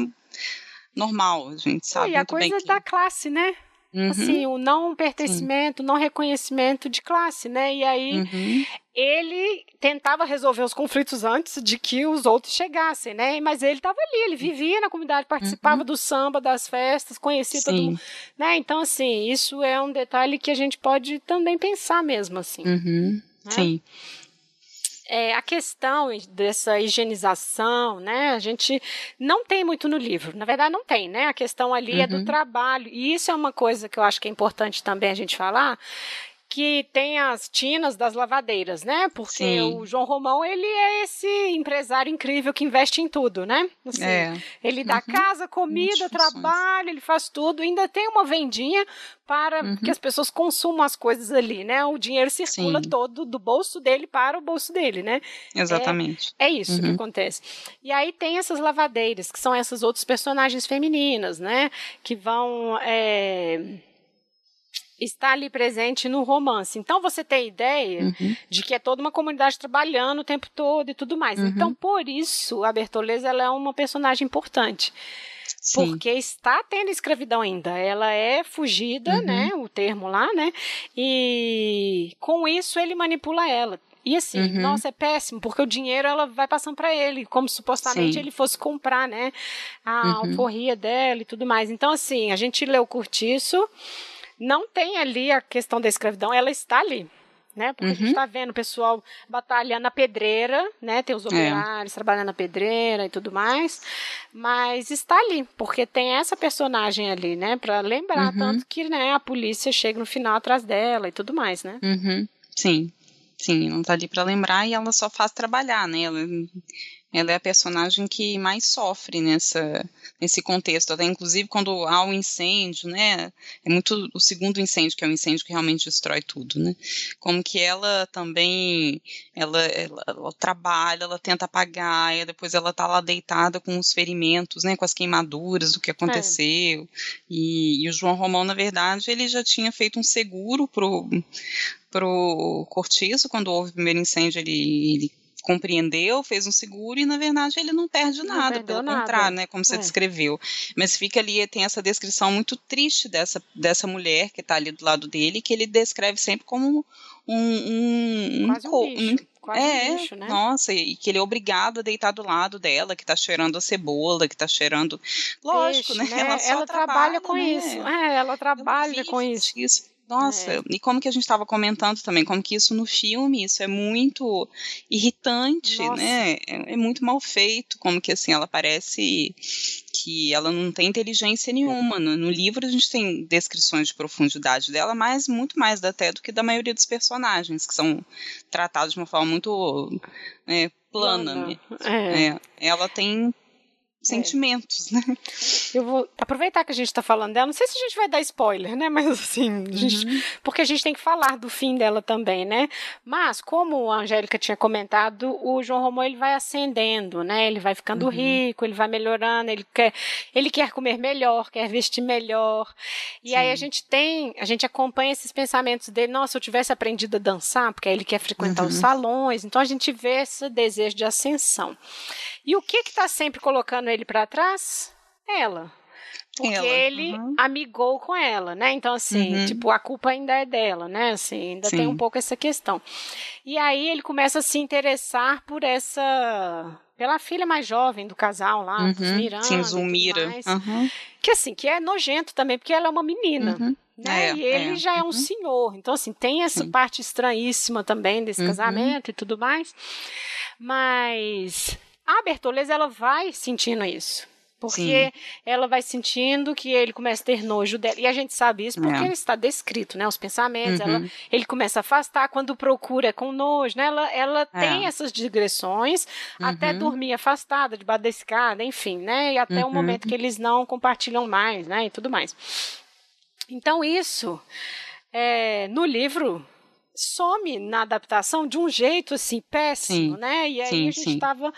[SPEAKER 2] normal, a gente sabe.
[SPEAKER 1] E a coisa
[SPEAKER 2] que...
[SPEAKER 1] da classe, né? Uhum. Assim, o não pertencimento, o não reconhecimento de classe, né? E aí uhum. ele tentava resolver os conflitos antes de que os outros chegassem, né? Mas ele estava ali, ele vivia na comunidade, participava uhum. do samba, das festas, conhecia Sim. todo mundo, né? Então, assim, isso é um detalhe que a gente pode também pensar mesmo, assim.
[SPEAKER 2] Uhum. Né? Sim
[SPEAKER 1] é, a questão dessa higienização, né? A gente não tem muito no livro. Na verdade, não tem, né? A questão ali uhum. é do uhum. trabalho. E isso é uma coisa que eu acho que é importante também a gente falar, que tem as tinas das lavadeiras, né? Porque Sim. o João Romão, ele é esse empresário incrível que investe em tudo, né? Assim, é. Ele dá uhum. casa, comida, trabalho, ele faz tudo. Ainda tem uma vendinha para uhum. que as pessoas consumam as coisas ali, né? O dinheiro circula Sim. todo do bolso dele para o bolso dele, né?
[SPEAKER 2] Exatamente.
[SPEAKER 1] É, é isso uhum. que acontece. E aí tem essas lavadeiras, que são essas outras personagens femininas, né? Que vão... É está ali presente no romance. Então você tem ideia uhum. de que é toda uma comunidade trabalhando o tempo todo e tudo mais. Uhum. Então por isso a Bertoleza ela é uma personagem importante. Sim. Porque está tendo escravidão ainda. Ela é fugida, uhum. né? O termo lá, né? E com isso ele manipula ela. E assim, uhum. nossa, é péssimo, porque o dinheiro ela vai passando para ele, como supostamente Sim. ele fosse comprar, né? A uhum. alforria dela e tudo mais. Então, assim, a gente leu o Curtiço, não tem ali a questão da escravidão, ela está ali. Né? Porque uhum. a gente está uhum. vendo o pessoal batalhando na pedreira, né? Tem os é. operários é. trabalhando na pedreira e tudo mais, mas está ali, porque tem essa personagem ali, né? Para lembrar uhum. tanto que né, a polícia chega no final atrás dela e tudo mais, né?
[SPEAKER 2] Uhum. Sim, sim, não está ali para lembrar e ela só faz trabalhar, né? Ela ela é a personagem que mais sofre nessa, nesse contexto. Até inclusive quando há um incêndio, né? É muito o segundo incêndio, que é o um incêndio que realmente destrói tudo, né? Como que ela também ela, ela, ela trabalha, ela tenta apagar, e depois ela tá lá deitada com os ferimentos, né? Com as queimaduras do que aconteceu. É. E, e o João Romão, na verdade, ele já tinha feito um seguro pro pro cortiço, quando houve o primeiro incêndio, ele, ele compreendeu, fez um seguro e na verdade ele não perde não nada, pelo nada. contrário, né, como você é. descreveu. Mas fica ali tem essa descrição muito triste dessa dessa mulher que está ali do lado dele, que ele descreve sempre como um, um,
[SPEAKER 1] Quase um, um bicho. Quase é, um bicho, né?
[SPEAKER 2] nossa, e que ele é obrigado a deitar do lado dela, que está cheirando a cebola, que está cheirando. Lógico, né?
[SPEAKER 1] né? Ela, ela trabalha, trabalha, com né? isso. É, ela trabalha ela com isso.
[SPEAKER 2] isso. Nossa, é. e como que a gente estava comentando também, como que isso no filme, isso é muito irritante, Nossa. né? É, é, muito mal feito, como que assim, ela parece que ela não tem inteligência nenhuma. No, no, livro a gente tem descrições de profundidade dela, mas muito mais até do que da maioria dos personagens, que são tratados de uma forma muito é, plana. plana. É. é. ela tem sentimentos, é. né?
[SPEAKER 1] Eu vou aproveitar que a gente está falando dela. Não sei se a gente vai dar spoiler, né? Mas assim, a gente, uhum. porque a gente tem que falar do fim dela também, né? Mas como a Angélica tinha comentado, o João Romão ele vai ascendendo, né? Ele vai ficando uhum. rico, ele vai melhorando, ele quer, ele quer comer melhor, quer vestir melhor. E Sim. aí a gente tem, a gente acompanha esses pensamentos dele. Nossa, eu tivesse aprendido a dançar, porque aí ele quer frequentar uhum. os salões. Então a gente vê esse desejo de ascensão. E o que está sempre colocando ele para trás? Ela. Porque ela, ele uhum. amigou com ela, né? Então, assim, uhum. tipo, a culpa ainda é dela, né? Assim, ainda Sim. tem um pouco essa questão. E aí ele começa a se interessar por essa. pela filha mais jovem do casal lá, uhum. dos Miranda.
[SPEAKER 2] Sim, Zulmira.
[SPEAKER 1] Uhum. Que assim, que é nojento também, porque ela é uma menina. Uhum. Né? É, e ele é. já é um uhum. senhor. Então, assim, tem essa Sim. parte estranhíssima também desse uhum. casamento e tudo mais. Mas a Bertoleza, ela vai sentindo isso. Porque Sim. ela vai sentindo que ele começa a ter nojo dela. E a gente sabe isso porque é. está descrito, né? Os pensamentos. Uhum. Ela, ele começa a afastar quando procura com nojo, né? Ela, ela é. tem essas digressões uhum. até dormir afastada, debaixo da escada, enfim, né? E até uhum. o momento que eles não compartilham mais, né? E tudo mais. Então, isso, é, no livro, some na adaptação de um jeito assim péssimo, sim, né? E aí sim, a gente estava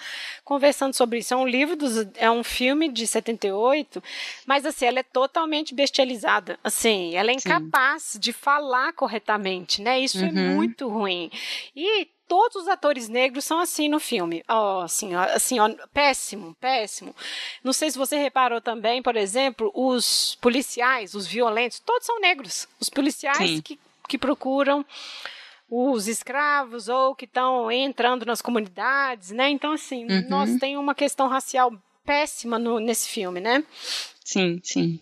[SPEAKER 1] conversando sobre isso. É um livro dos, é um filme de 78, mas assim, ela é totalmente bestializada. Assim, ela é incapaz sim. de falar corretamente, né? Isso é uhum. é muito ruim. E todos os atores negros são assim no filme. Oh, assim, assim, ó, péssimo, péssimo. Não sei se você reparou também, por exemplo, os policiais, os violentos, todos são negros. Os policiais que que procuram os escravos ou que estão entrando nas comunidades, né? Então, assim, uhum. nós tem uma questão racial péssima no, nesse filme, né?
[SPEAKER 2] Sim, sim.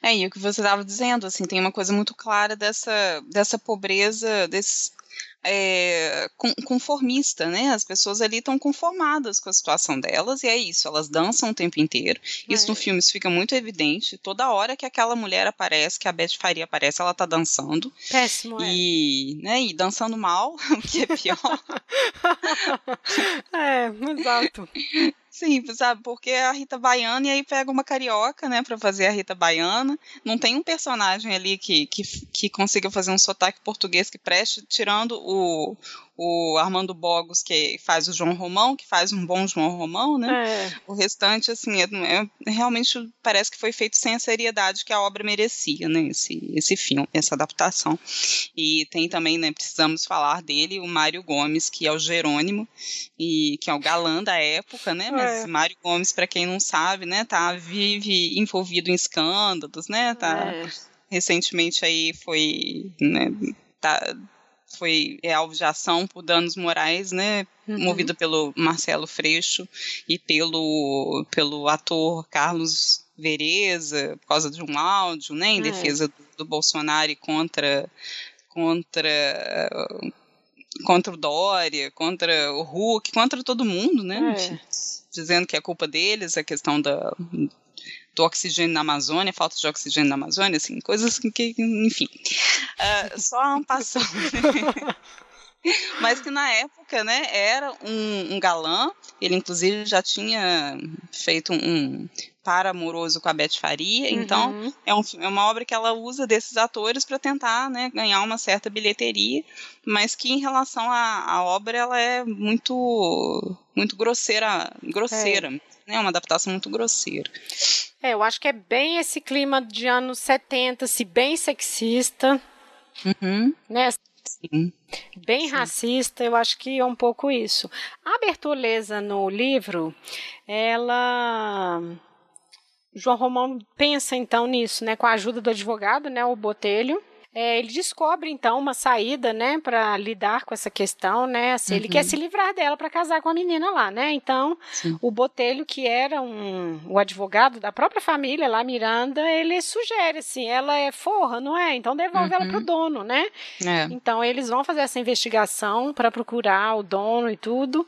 [SPEAKER 2] É, e o que você estava dizendo, assim, tem uma coisa muito clara dessa, dessa pobreza, desse, é, conformista, né? As pessoas ali estão conformadas com a situação delas e é isso, elas dançam o tempo inteiro. Isso é. no filme isso fica muito evidente. Toda hora que aquela mulher aparece, que a Beth Faria aparece, ela tá dançando.
[SPEAKER 1] Péssimo,
[SPEAKER 2] é. E, né, e dançando mal, o que é pior.
[SPEAKER 1] é, exato.
[SPEAKER 2] Sim, sabe? Porque a Rita Baiana e aí pega uma carioca, né, para fazer a Rita Baiana. Não tem um personagem ali que, que, que consiga fazer um sotaque português que preste, tirando o, o Armando Bogos, que faz o João Romão, que faz um bom João Romão, né? É. O restante, assim, é, é, realmente parece que foi feito sem a seriedade que a obra merecia, né? Esse, esse filme, essa adaptação. E tem também, né, precisamos falar dele, o Mário Gomes, que é o Jerônimo, e que é o galã da época, né? Mas é. Mário Gomes, para quem não sabe, né, tá, vive envolvido em escândalos, né? Tá, é. recentemente aí foi, né, tá foi é, alvo de ação por danos morais, né? Uhum. Movido pelo Marcelo Freixo e pelo, pelo ator Carlos Vereza, por causa de um áudio, né? Em é. defesa do, do Bolsonaro e contra contra contra o Dória, contra o Hulk, contra todo mundo, né? É. Dizendo que é culpa deles, a questão da, do oxigênio na Amazônia, falta de oxigênio na Amazônia, assim, coisas que, enfim, uh, só um passando. Mas que na época, né, era um, um, galã, ele inclusive já tinha feito um par amoroso com a Beth Faria, uhum. então é, um, é, uma obra que ela usa desses atores para tentar, né, ganhar uma certa bilheteria, mas que em relação à, à obra ela é muito muito grosseira, grosseira. É né? Uma adaptação muito grosseira.
[SPEAKER 1] É, eu acho que é bem esse clima de anos 70, se bem sexista,
[SPEAKER 2] uhum.
[SPEAKER 1] né?
[SPEAKER 2] Sim.
[SPEAKER 1] Bem
[SPEAKER 2] Sim.
[SPEAKER 1] racista, eu acho que é um pouco isso. A Bertoleza no livro, ela João Romão pensa então nisso, né, com a ajuda do advogado, né, o Botelho, é, ele descobre então uma saída, né, para lidar com essa questão, né? Assim, uhum. ele quer uhum. se livrar dela para casar com a menina lá, né? Então, Sim. o Botelho, que era um o advogado da própria família lá, Miranda, ele sugere assim, ela é forra, não é? Então devolve uhum. ela pro dono, né? É. Então eles vão fazer essa investigação para procurar o dono e tudo.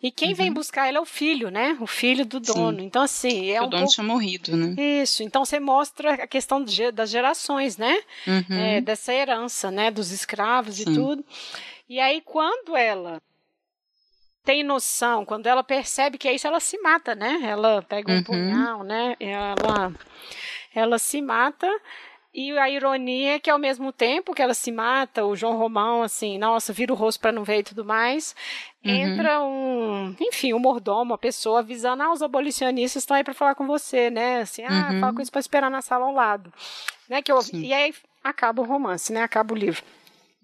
[SPEAKER 1] E quem uhum. vem buscar ela é o filho, né? O filho do dono. Sim. Então assim, é
[SPEAKER 2] o
[SPEAKER 1] um
[SPEAKER 2] dono
[SPEAKER 1] pouco...
[SPEAKER 2] tinha morrido, né?
[SPEAKER 1] Isso. Então você mostra a questão das gerações, né? Uhum. É, dessa herança, né? Dos escravos Sim. e tudo. E aí quando ela tem noção, quando ela percebe que é isso, ela se mata, né? Ela pega um uhum. punhal, né? Ela, ela se mata. E a ironia é que ao mesmo tempo que ela se mata, o João Romão, assim, nossa, vira o rosto para não ver e tudo mais, uhum. entra um, enfim, um mordomo, uma pessoa avisando, ah, os abolicionistas estão aí para falar com você, né? Assim, ah, uhum. fala com isso para esperar na sala ao lado. Né? Que eu, e aí acaba o romance, né? Acaba o livro.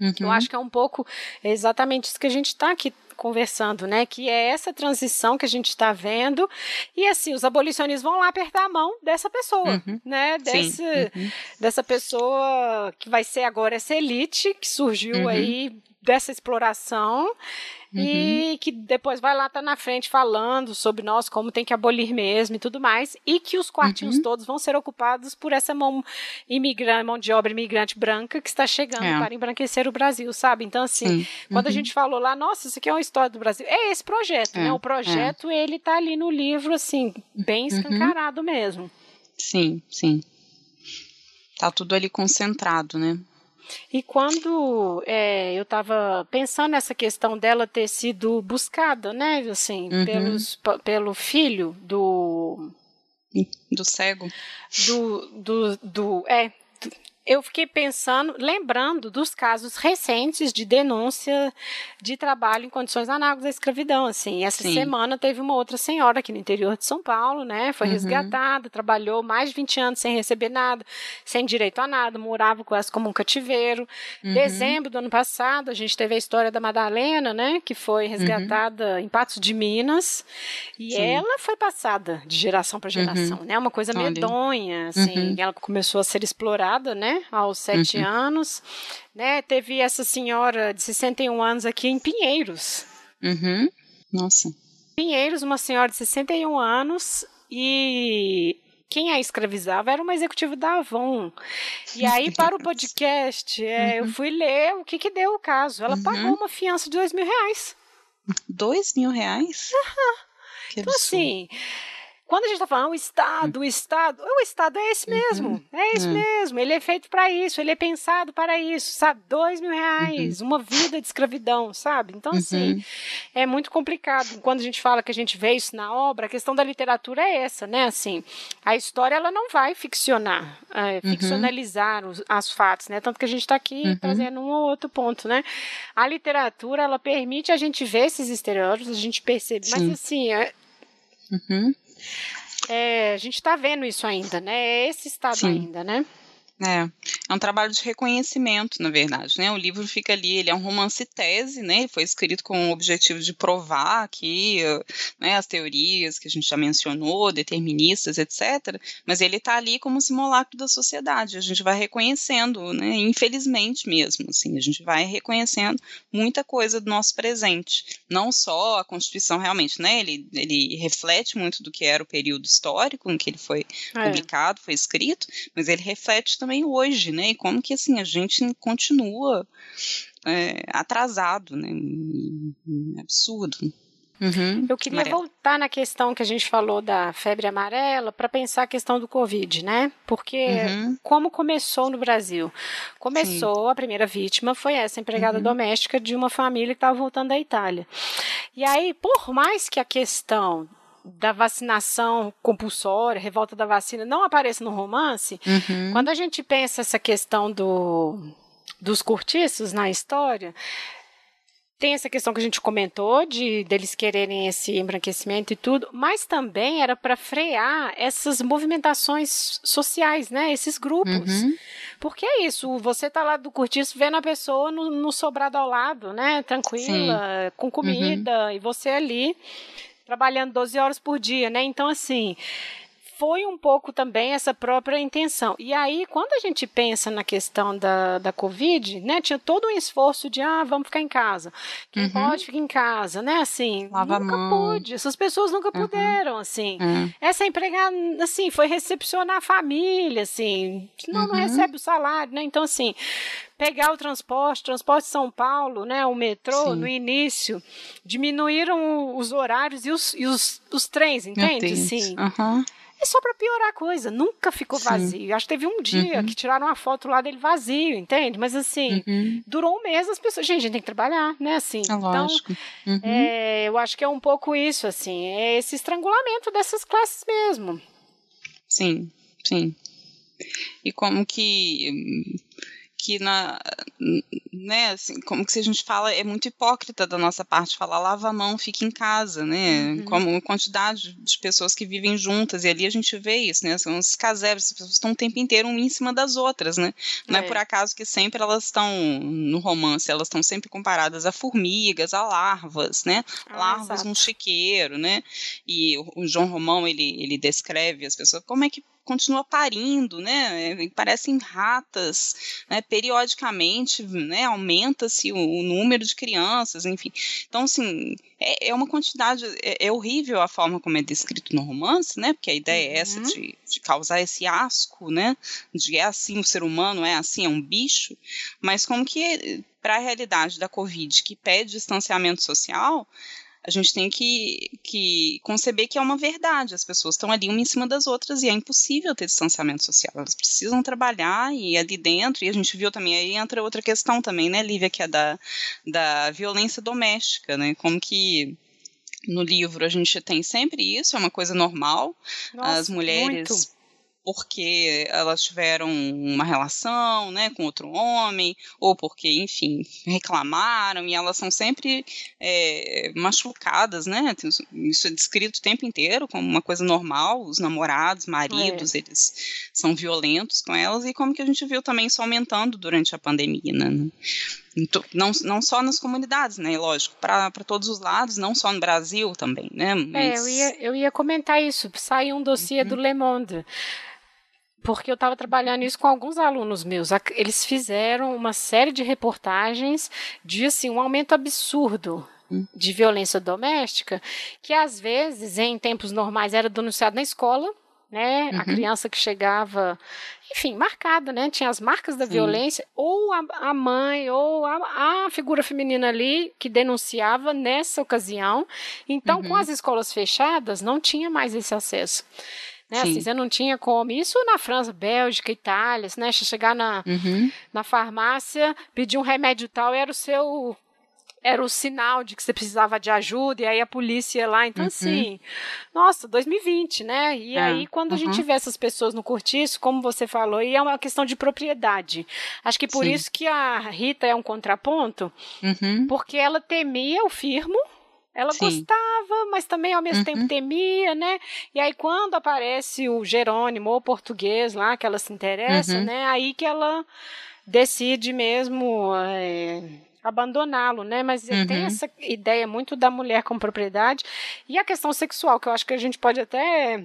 [SPEAKER 1] Uhum. Eu acho que é um pouco exatamente isso que a gente está aqui conversando, né? Que é essa transição que a gente está vendo. E assim, os abolicionistas vão lá apertar a mão dessa pessoa, uhum. né? Desse, uhum. Dessa pessoa que vai ser agora essa elite que surgiu uhum. aí dessa exploração Uhum. E que depois vai lá, tá na frente falando sobre nós, como tem que abolir mesmo e tudo mais. E que os quartinhos uhum. todos vão ser ocupados por essa mão, imigrante, mão de obra imigrante branca que está chegando é. para embranquecer o Brasil, sabe? Então, assim, quando a uhum. gente falou lá, nossa, isso aqui é uma história do Brasil, é esse projeto, é. né? O projeto, é. ele tá ali no livro, assim, bem uhum. escancarado mesmo.
[SPEAKER 2] Sim, sim. Tá tudo ali concentrado, né?
[SPEAKER 1] E quando é, eu estava pensando nessa questão dela ter sido buscada, né, assim, uhum. pelos, pelo filho do
[SPEAKER 2] do cego,
[SPEAKER 1] do, do, do é eu fiquei pensando, lembrando dos casos recentes de denúncia de trabalho em condições análogas à escravidão. Assim, essa Sim. semana teve uma outra senhora aqui no interior de São Paulo, né? Foi uhum. resgatada, trabalhou mais de 20 anos sem receber nada, sem direito a nada, morava quase como um cativeiro. Uhum. Dezembro do ano passado, a gente teve a história da Madalena, né? Que foi uhum. resgatada uhum. em Patos de Minas. E Sim. ela foi passada de geração para geração, uhum. né? Uma coisa medonha, assim. Uhum. Ela começou a ser explorada, né? Aos sete uhum. anos. Né? Teve essa senhora de 61 anos aqui em Pinheiros.
[SPEAKER 2] Uhum. Nossa.
[SPEAKER 1] Pinheiros, uma senhora de 61 anos e quem a escravizava era uma executiva da Avon. E aí, para o podcast, é, uhum. eu fui ler o que, que deu o caso. Ela uhum. pagou uma fiança de dois mil reais.
[SPEAKER 2] Dois mil reais?
[SPEAKER 1] Uhum. então, assim, quando a gente está falando o Estado, o Estado, o Estado é esse mesmo, uhum. é esse uhum. mesmo. Ele é feito para isso, ele é pensado para isso, sabe? Dois mil reais, uhum. uma vida de escravidão, sabe? Então, assim, uhum. é muito complicado. Quando a gente fala que a gente vê isso na obra, a questão da literatura é essa, né? Assim, a história ela não vai ficcionar, é, ficcionalizar os as fatos, né? Tanto que a gente está aqui trazendo um ou outro ponto, né? A literatura ela permite a gente ver esses estereótipos, a gente percebe, Sim. mas assim, é, Uhum. É, a gente está vendo isso ainda, né? É esse estado Sim. ainda, né?
[SPEAKER 2] É, é um trabalho de reconhecimento, na verdade, né? O livro fica ali, ele é um romance tese, né? Ele foi escrito com o objetivo de provar que, né, as teorias que a gente já mencionou, deterministas, etc. Mas ele está ali como simulacro da sociedade. A gente vai reconhecendo, né? Infelizmente mesmo, assim, a gente vai reconhecendo muita coisa do nosso presente. Não só a Constituição realmente, né? Ele, ele reflete muito do que era o período histórico em que ele foi é. publicado, foi escrito, mas ele reflete também também hoje, né? E como que assim a gente continua é, atrasado, né? Absurdo.
[SPEAKER 1] Uhum, Eu queria amarelo. voltar na questão que a gente falou da febre amarela para pensar a questão do Covid, né? Porque uhum. como começou no Brasil? Começou, Sim. a primeira vítima foi essa empregada uhum. doméstica de uma família que estava voltando da Itália. E aí, por mais que a questão da vacinação compulsória, revolta da vacina, não apareça no romance, uhum. quando a gente pensa essa questão do, dos cortiços na história, tem essa questão que a gente comentou de deles quererem esse embranquecimento e tudo, mas também era para frear essas movimentações sociais, né? Esses grupos. Uhum. Porque é isso, você tá lá do cortiço vendo a pessoa no, no sobrado ao lado, né? Tranquila, Sim. com comida, uhum. e você ali trabalhando 12 horas por dia, né? Então, assim, foi um pouco também essa própria intenção. E aí, quando a gente pensa na questão da, da Covid, né, tinha todo um esforço de, ah, vamos ficar em casa. Quem uhum. pode, fica em casa, né, assim.
[SPEAKER 2] Lava
[SPEAKER 1] nunca
[SPEAKER 2] pôde,
[SPEAKER 1] essas pessoas nunca uhum. puderam, assim. Uhum. Essa empregada, assim, foi recepcionar a família, assim, não, não uhum. recebe o salário, né, então, assim, pegar o transporte, transporte São Paulo, né, o metrô, Sim. no início, diminuíram os horários e os, e os, os trens, entende? Sim.
[SPEAKER 2] Uhum.
[SPEAKER 1] É só para piorar a coisa, nunca ficou Sim. vazio. Acho que teve um dia uhum. que tiraram uma foto lá dele vazio, entende? Mas assim, uhum. durou um mês, as pessoas, gente, a gente tem que trabalhar, né? Assim,
[SPEAKER 2] é então,
[SPEAKER 1] uhum. é, eu acho que é um pouco isso, assim, é esse estrangulamento dessas classes mesmo.
[SPEAKER 2] Sim, sim. E como que que na, né, assim, como que se a gente fala, é muito hipócrita da nossa parte falar lava a mão, fique em casa, né, uhum. como a quantidade de pessoas que vivem juntas, e ali a gente vê isso, né, são os caseiros, as pessoas estão o tempo inteiro uma em cima das outras, né, não é, é. por acaso que sempre elas estão, no romance, elas estão sempre comparadas a formigas, a larvas, né, ah, larvas exato. no chiqueiro, né, e o, o João Romão, ele, ele descreve as pessoas, como é que continua parindo, né? Parecem ratas, né? Periodicamente, né? Aumenta-se o, o, número de crianças, enfim. Então, assim, é, é uma quantidade, é, é, horrível a forma como é descrito no romance, né? Porque a ideia uhum. é essa uhum. de, de, causar esse asco, né? De é assim o ser humano, é assim, é um bicho. Mas como que para a realidade da Covid, que pede distanciamento social, a gente tem que, que conceber que é uma verdade. As pessoas estão ali uma em cima das outras e é impossível ter distanciamento social. Elas precisam trabalhar e ali dentro, e a gente viu também, aí entra outra questão também, né, Lívia, que é da, da violência doméstica, né? Como que no livro a gente tem sempre isso, é uma coisa normal. Nossa, As mulheres. Muito porque elas tiveram uma relação, né, com outro homem, ou porque, enfim, reclamaram, e elas são sempre é, machucadas, né, isso é descrito o tempo inteiro como uma coisa normal, os namorados, maridos, é. eles são violentos com elas, e como que a gente viu também isso aumentando durante a pandemia, né, não, não só nas comunidades, né? Lógico, para todos os lados, não só no Brasil também, né?
[SPEAKER 1] Mas... É, eu ia, eu ia comentar isso. Saiu um dossiê uhum. do Le Monde porque eu estava trabalhando isso com alguns alunos meus. Eles fizeram uma série de reportagens de assim, um aumento absurdo hum. de violência doméstica, que às vezes, em tempos normais, era denunciado na escola, né? Uhum. A criança que chegava, enfim, marcada, né? Tinha as marcas da Sim. violência, ou a, a mãe, ou a, a, figura feminina ali que denunciava nessa ocasião. Então, uhum. com as escolas fechadas, não tinha mais esse acesso. Né? Assim, você não tinha como. Isso na França, Bélgica, Itália, né? Você chegar na, uhum. na farmácia, pedir um remédio tal, era o seu era o sinal de que você precisava de ajuda, e aí a polícia ia lá. Então, uhum. assim, nossa, 2020, né? E é. aí, quando uhum. a gente uhum. vê essas pessoas no cortiço, como você falou, e é uma questão de propriedade. Acho que por Sim. isso que a Rita é um contraponto,
[SPEAKER 2] uhum.
[SPEAKER 1] porque ela temia o firmo, ela Sim. gostava, mas também ao mesmo uhum. tempo temia, né? E aí quando aparece o Jerônimo o português lá, que ela se interessa, uhum. né? Aí que ela decide mesmo é, abandoná-lo, né? Mas uhum. tem essa ideia muito da mulher como propriedade e a questão sexual, que eu acho que a gente pode até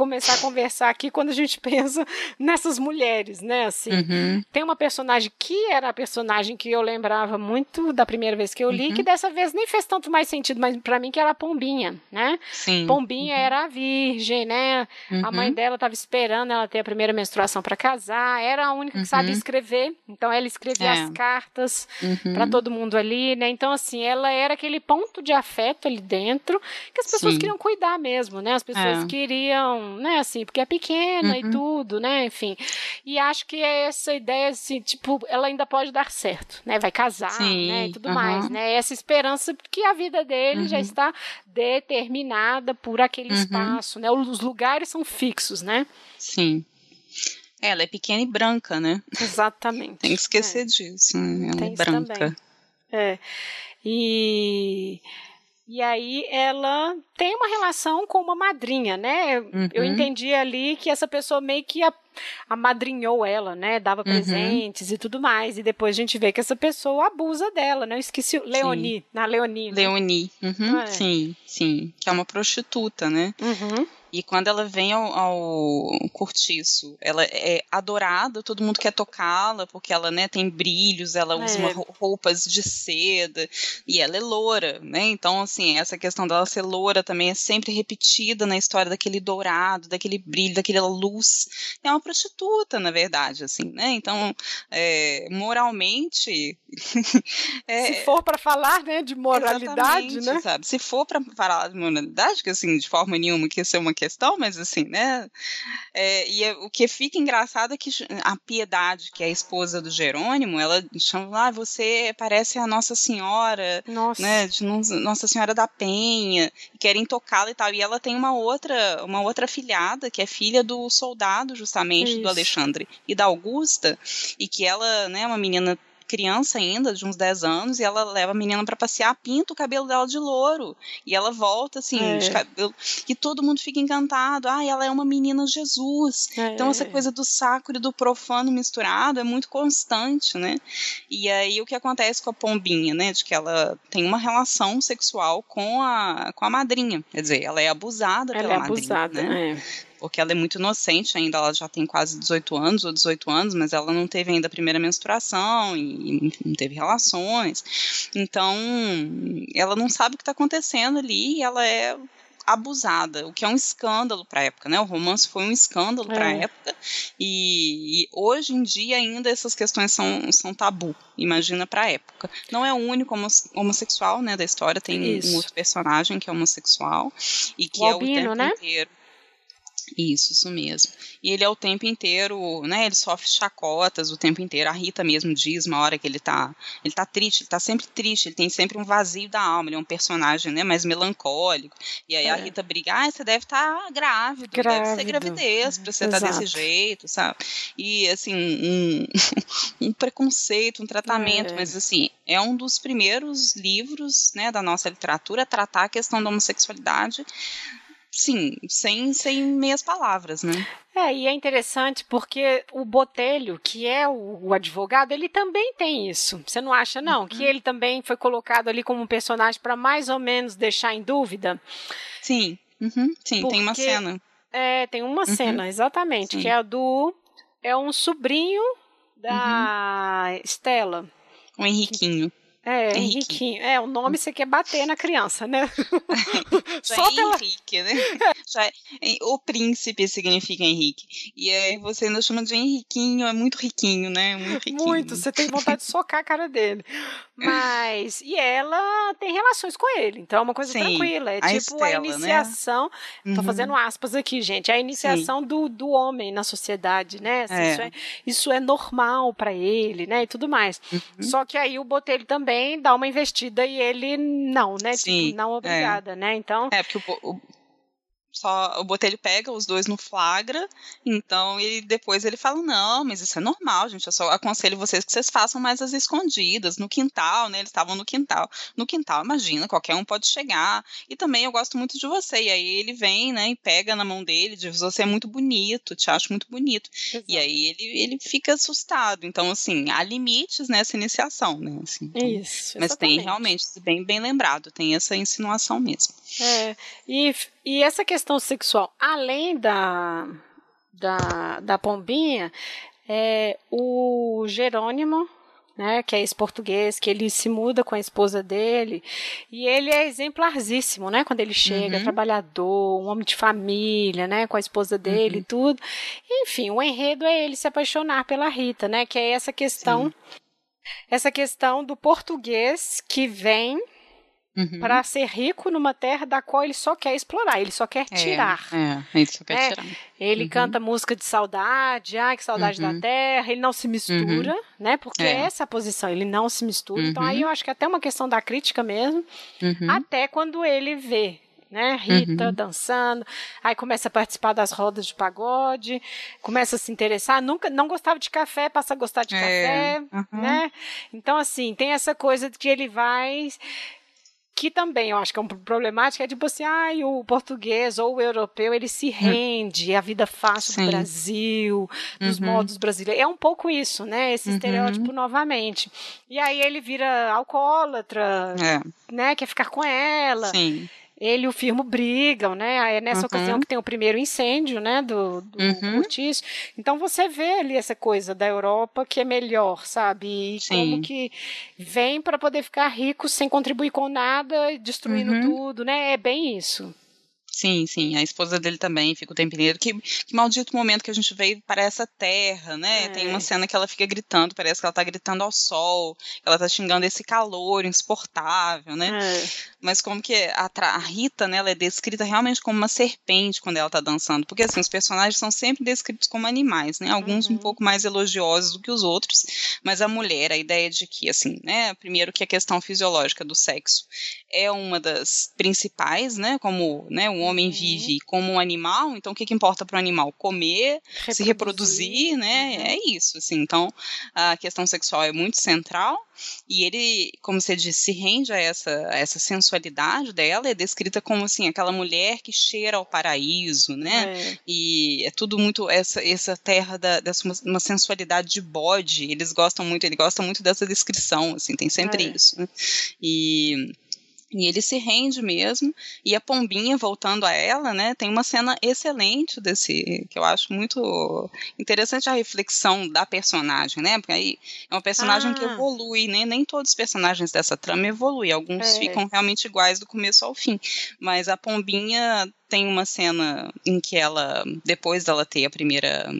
[SPEAKER 1] começar a conversar aqui quando a gente pensa nessas mulheres, né? Assim, uhum. tem uma personagem que era a personagem que eu lembrava muito da primeira vez que eu li, uhum. que dessa vez nem fez tanto mais sentido, mas para mim que era a Pombinha, né?
[SPEAKER 2] Sim.
[SPEAKER 1] Pombinha uhum. era a virgem, né? A mãe uhum. dela estava esperando ela ter a primeira menstruação para casar, era a única que sabia uhum. escrever, então ela escrevia é. as cartas para uhum. todo mundo ali, né? Então assim, ela era aquele ponto de afeto ali dentro que as pessoas Sim. queriam cuidar mesmo, né? As pessoas é. queriam né, assim, porque é pequena uhum. e tudo, né, enfim. E acho que é essa ideia, assim, tipo, ela ainda pode dar certo, né, vai casar, Sim. né, e tudo uhum. mais, né, essa esperança que a vida dele uhum. já está determinada por aquele uhum. espaço, né, os lugares são fixos, né.
[SPEAKER 2] Sim. Ela é pequena e branca, né?
[SPEAKER 1] Exatamente.
[SPEAKER 2] Tem que esquecer é. disso, né? ela Tem é branca. Também.
[SPEAKER 1] É. E e aí ela tem uma relação com uma madrinha, né? Uhum. Eu entendi ali que essa pessoa meio que amadrinhou ela, né? Dava uhum. presentes e tudo mais. E depois a gente vê que essa pessoa abusa dela, né? Eu esqueci Leonie, na Leonie.
[SPEAKER 2] Né? Leonie, uhum. é. sim, sim. Que é uma prostituta, né?
[SPEAKER 1] Uhum.
[SPEAKER 2] E quando ela vem ao, ao cortiço, ela é adorada, todo mundo quer tocá-la, porque ela né, tem brilhos, ela usa é. roupas de seda, e ela é loura, né? Então, assim, essa questão dela ser loura também é sempre repetida na história daquele dourado, daquele brilho, daquela luz. É uma prostituta, na verdade, assim, né? Então, é, moralmente.
[SPEAKER 1] é, Se for para falar, né, de moralidade, né?
[SPEAKER 2] Sabe? Se for para falar de moralidade, que assim, de forma nenhuma que isso é uma questão, mas assim, né? É, e é, o que fica engraçado é que a Piedade, que é a esposa do Jerônimo, ela chama, ah, você parece a Nossa Senhora, Nossa. né? De Nossa Senhora da Penha, e querem tocá-la e tal. E ela tem uma outra, uma outra filhada, que é filha do soldado, justamente, isso. do Alexandre e da Augusta, e que ela, né, é uma menina criança ainda, de uns 10 anos, e ela leva a menina para passear, pinta o cabelo dela de louro. E ela volta, assim, é. de cabelo. E todo mundo fica encantado. Ah, ela é uma menina Jesus. É. Então, essa coisa do sacro e do profano misturado é muito constante, né? E aí, o que acontece com a pombinha, né? De que ela tem uma relação sexual com a, com a madrinha. Quer dizer, ela é abusada ela pela é madrinha. Abusada, né? É porque ela é muito inocente ainda, ela já tem quase 18 anos ou 18 anos, mas ela não teve ainda a primeira menstruação e, não teve relações. Então, ela não sabe o que está acontecendo ali e ela é abusada, o que é um escândalo para a época, né? O romance foi um escândalo é. para a época e, e, hoje em dia ainda essas questões são, são tabu. Imagina para a época. Não é o único homossexual, né, da história. Tem Isso. um outro personagem que é homossexual e que o é Albino, o tempo né? inteiro isso, isso mesmo. E ele é o tempo inteiro, né? Ele sofre chacotas o tempo inteiro. A Rita mesmo diz uma hora que ele tá, ele tá triste, ele tá sempre triste, ele tem sempre um vazio da alma, ele é um personagem, né, mais melancólico. E aí é. a Rita briga, ah, você deve estar tá grávido, grávido, deve ser gravidez para você estar tá desse jeito, sabe? E assim, um, um preconceito, um tratamento, é. mas assim, é um dos primeiros livros, né, da nossa literatura a tratar a questão da homossexualidade sim, sem, sem meias palavras, né?
[SPEAKER 1] É, e é interessante porque o Botelho, que é o, o advogado, ele também tem isso. Você não acha, não? Uhum. Que ele também foi colocado ali como um personagem para mais ou menos deixar em dúvida?
[SPEAKER 2] Sim, uhum. sim, porque, tem uma cena.
[SPEAKER 1] É, tem uma uhum. cena, exatamente, sim. que é a do. É um sobrinho da uhum. Estela.
[SPEAKER 2] O Henriquinho.
[SPEAKER 1] É, Henriquinho. É, o nome você quer bater na criança, né?
[SPEAKER 2] Já Só é pela... Henrique, né? Já é... O príncipe significa Henrique. E aí você ainda chama de Henriquinho, é muito riquinho, né? Muito riquinho.
[SPEAKER 1] Muito, você tem vontade de socar a cara dele. Mas, e ela tem relações com ele, então é uma coisa Sim, tranquila. É a tipo Estela, a né? iniciação, né? tô uhum. fazendo aspas aqui, gente, é a iniciação do, do homem na sociedade, né? Assim, é. Isso, é, isso é normal para ele, né? E tudo mais. Uhum. Só que aí o Botelho também dá uma investida e ele não, né? Tipo, Sim, tipo, não é. obrigada, é. né? Então.
[SPEAKER 2] É, porque o, o só o Botelho pega os dois no flagra, então ele depois ele fala: "Não, mas isso é normal, gente, eu só aconselho vocês que vocês façam mais as escondidas, no quintal, né? Eles estavam no quintal. No quintal, imagina, qualquer um pode chegar. E também eu gosto muito de você". E aí ele vem, né, e pega na mão dele, diz: "Você é muito bonito, te acho muito bonito". Exato. E aí ele, ele fica assustado. Então assim, há limites nessa iniciação, né, assim. Então,
[SPEAKER 1] isso.
[SPEAKER 2] Mas tem realmente, bem bem lembrado, tem essa insinuação mesmo.
[SPEAKER 1] É. E e essa questão sexual, além da, da, da pombinha, é, o Jerônimo, né, que é esse-português, que ele se muda com a esposa dele, e ele é exemplarzíssimo, né, quando ele chega, uhum. trabalhador, um homem de família, né, com a esposa dele uhum. e tudo. Enfim, o enredo é ele se apaixonar pela Rita, né, que é essa questão, Sim. essa questão do português que vem Uhum. para ser rico numa terra da qual ele só quer explorar, ele só quer é, tirar.
[SPEAKER 2] É, ele só quer é, tirar.
[SPEAKER 1] Ele uhum. canta música de saudade, ah, que saudade uhum. da terra, ele não se mistura, uhum. né? Porque é. essa a posição, ele não se mistura. Então aí uhum. eu acho que é até uma questão da crítica mesmo, uhum. até quando ele vê né? Rita uhum. dançando, aí começa a participar das rodas de pagode, começa a se interessar, nunca não gostava de café, passa a gostar de é. café, uhum. né? Então assim, tem essa coisa de que ele vai que também eu acho que é um problemático, é tipo assim, ah, o português ou o europeu, ele se hum. rende à vida fácil Sim. do Brasil, dos uhum. modos brasileiros. É um pouco isso, né? Esse uhum. estereótipo novamente. E aí ele vira alcoólatra, é. né? Quer ficar com ela. Sim. Ele e o Firmo brigam, né? É nessa uhum. ocasião que tem o primeiro incêndio, né, do, do uhum. Então você vê ali essa coisa da Europa que é melhor, sabe? E Sim. como que vem para poder ficar rico sem contribuir com nada, destruindo uhum. tudo, né? É bem isso.
[SPEAKER 2] Sim, sim, a esposa dele também fica o tempo inteiro. Que, que maldito momento que a gente veio para essa terra, né? É. Tem uma cena que ela fica gritando, parece que ela tá gritando ao sol, ela tá xingando esse calor insuportável, né? É. Mas como que a, a, Rita, né, ela é descrita realmente como uma serpente quando ela tá dançando, porque assim, os personagens são sempre descritos como animais, né? Alguns uhum. um pouco mais elogiosos do que os outros, mas a mulher, a ideia de que, assim, né, primeiro que a questão fisiológica do sexo é uma das principais, né, como, né, o homem uhum. vive como um animal, então o que, que importa para o animal? Comer, reproduzir. se reproduzir, né? Uhum. É isso, assim. Então, a questão sexual é muito central e ele, como você disse, se rende a essa, a essa sensualidade dela, é descrita como, assim, aquela mulher que cheira ao paraíso, né? É. E é tudo muito, essa, essa terra da, dessa uma, uma, sensualidade de bode, eles gostam muito, ele gosta muito dessa descrição, assim, tem sempre é. isso, né? E e ele se rende mesmo, e a Pombinha, voltando a ela, né, tem uma cena excelente desse, que eu acho muito interessante a reflexão da personagem, né, porque aí é uma personagem ah. que evolui, né, nem todos os personagens dessa trama evoluem, alguns é. ficam realmente iguais do começo ao fim, mas a Pombinha tem uma cena em que ela, depois dela ter a primeira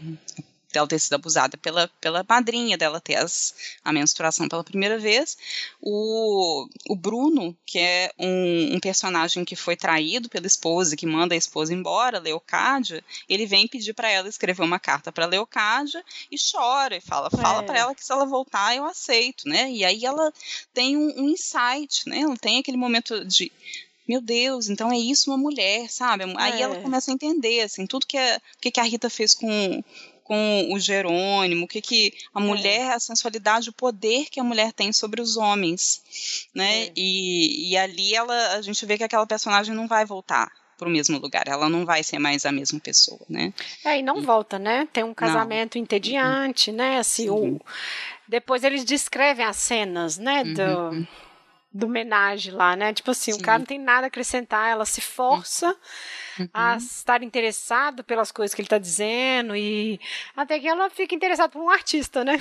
[SPEAKER 2] dela ter sido abusada pela, pela madrinha dela ter as, a menstruação pela primeira vez. O, o Bruno, que é um, um, personagem que foi traído pela esposa, que manda a esposa embora, Leocádia, ele vem pedir para ela escrever uma carta para Leocádia e chora e fala, fala é. para ela que se ela voltar eu aceito, né? E aí ela tem um, um insight, né? Ela tem aquele momento de meu Deus, então é isso uma mulher, sabe? Aí ela é. começa a entender, assim, tudo que a, que a Rita fez com, com o Jerônimo, o que, que a é. mulher, a sensualidade, o poder que a mulher tem sobre os homens, né? É. E, e ali ela, a gente vê que aquela personagem não vai voltar para o mesmo lugar, ela não vai ser mais a mesma pessoa, né?
[SPEAKER 1] É, e não e, volta, né? Tem um casamento não. entediante, né? Assim, o, depois eles descrevem as cenas, né? Do, uhum do homenagem lá, né? Tipo assim, Sim. o cara não tem nada a acrescentar, ela se força uhum. a estar interessado pelas coisas que ele está dizendo e até que ela fica interessada por um artista, né?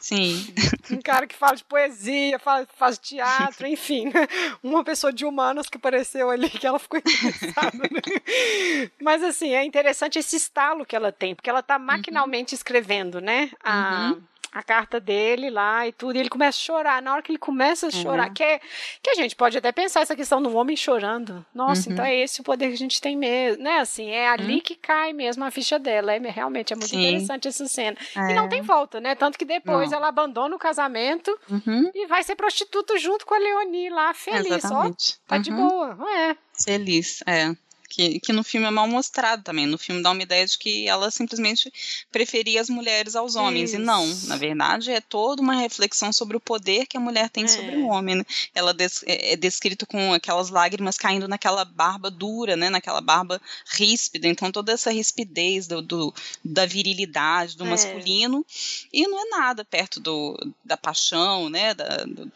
[SPEAKER 2] Sim.
[SPEAKER 1] um cara que fala de poesia, fala, faz teatro, enfim, né? uma pessoa de humanas que apareceu ali que ela ficou interessada. Né? Mas assim, é interessante esse estalo que ela tem, porque ela está uhum. maquinalmente uhum. escrevendo, né? A, uhum a carta dele lá e tudo, e ele começa a chorar. Na hora que ele começa a uhum. chorar, que, é, que a gente pode até pensar essa questão do homem chorando. Nossa, uhum. então é esse o poder que a gente tem mesmo, né? Assim, é ali uhum. que cai mesmo a ficha dela. É, realmente é muito Sim. interessante essa cena. É. E não tem volta, né? Tanto que depois não. ela abandona o casamento uhum. e vai ser prostituta junto com a Leonie lá, feliz. Exatamente. Ó, tá de uhum. boa. É.
[SPEAKER 2] Feliz, é que, que no filme é mal mostrado também. No filme dá uma ideia de que ela simplesmente preferia as mulheres aos homens. Isso. E não, na verdade, é toda uma reflexão sobre o poder que a mulher tem é. sobre o homem. Né? Ela des, é, é descrito com aquelas lágrimas caindo naquela barba dura, né? naquela barba ríspida. Então, toda essa rispidez do, do da virilidade, do é. masculino. E não é nada perto do, da paixão, né? Da, do,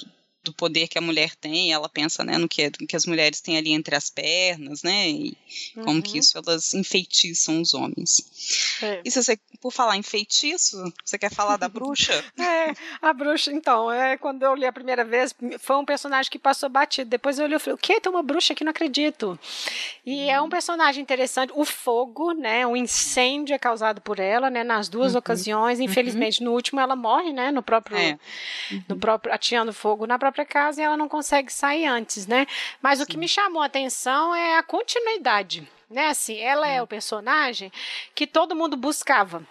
[SPEAKER 2] do poder que a mulher tem, ela pensa né, no, que, no que as mulheres têm ali entre as pernas, né? E uhum. como que uhum. isso elas enfeitiçam os homens. É. E se você, por falar em feitiço, você quer falar da bruxa?
[SPEAKER 1] é, a bruxa, então, é, quando eu li a primeira vez, foi um personagem que passou batido. Depois eu li e falei, o quê? Tem uma bruxa aqui, não acredito. E é um personagem interessante. O fogo, né? O incêndio é causado por ela, né? Nas duas uhum. ocasiões. Infelizmente, uhum. no último ela morre, né? No próprio. É. No uhum. próprio. atirando fogo na própria própria casa e ela não consegue sair antes, né? Mas Sim. o que me chamou a atenção é a continuidade, né? Assim, ela é o personagem que todo mundo buscava.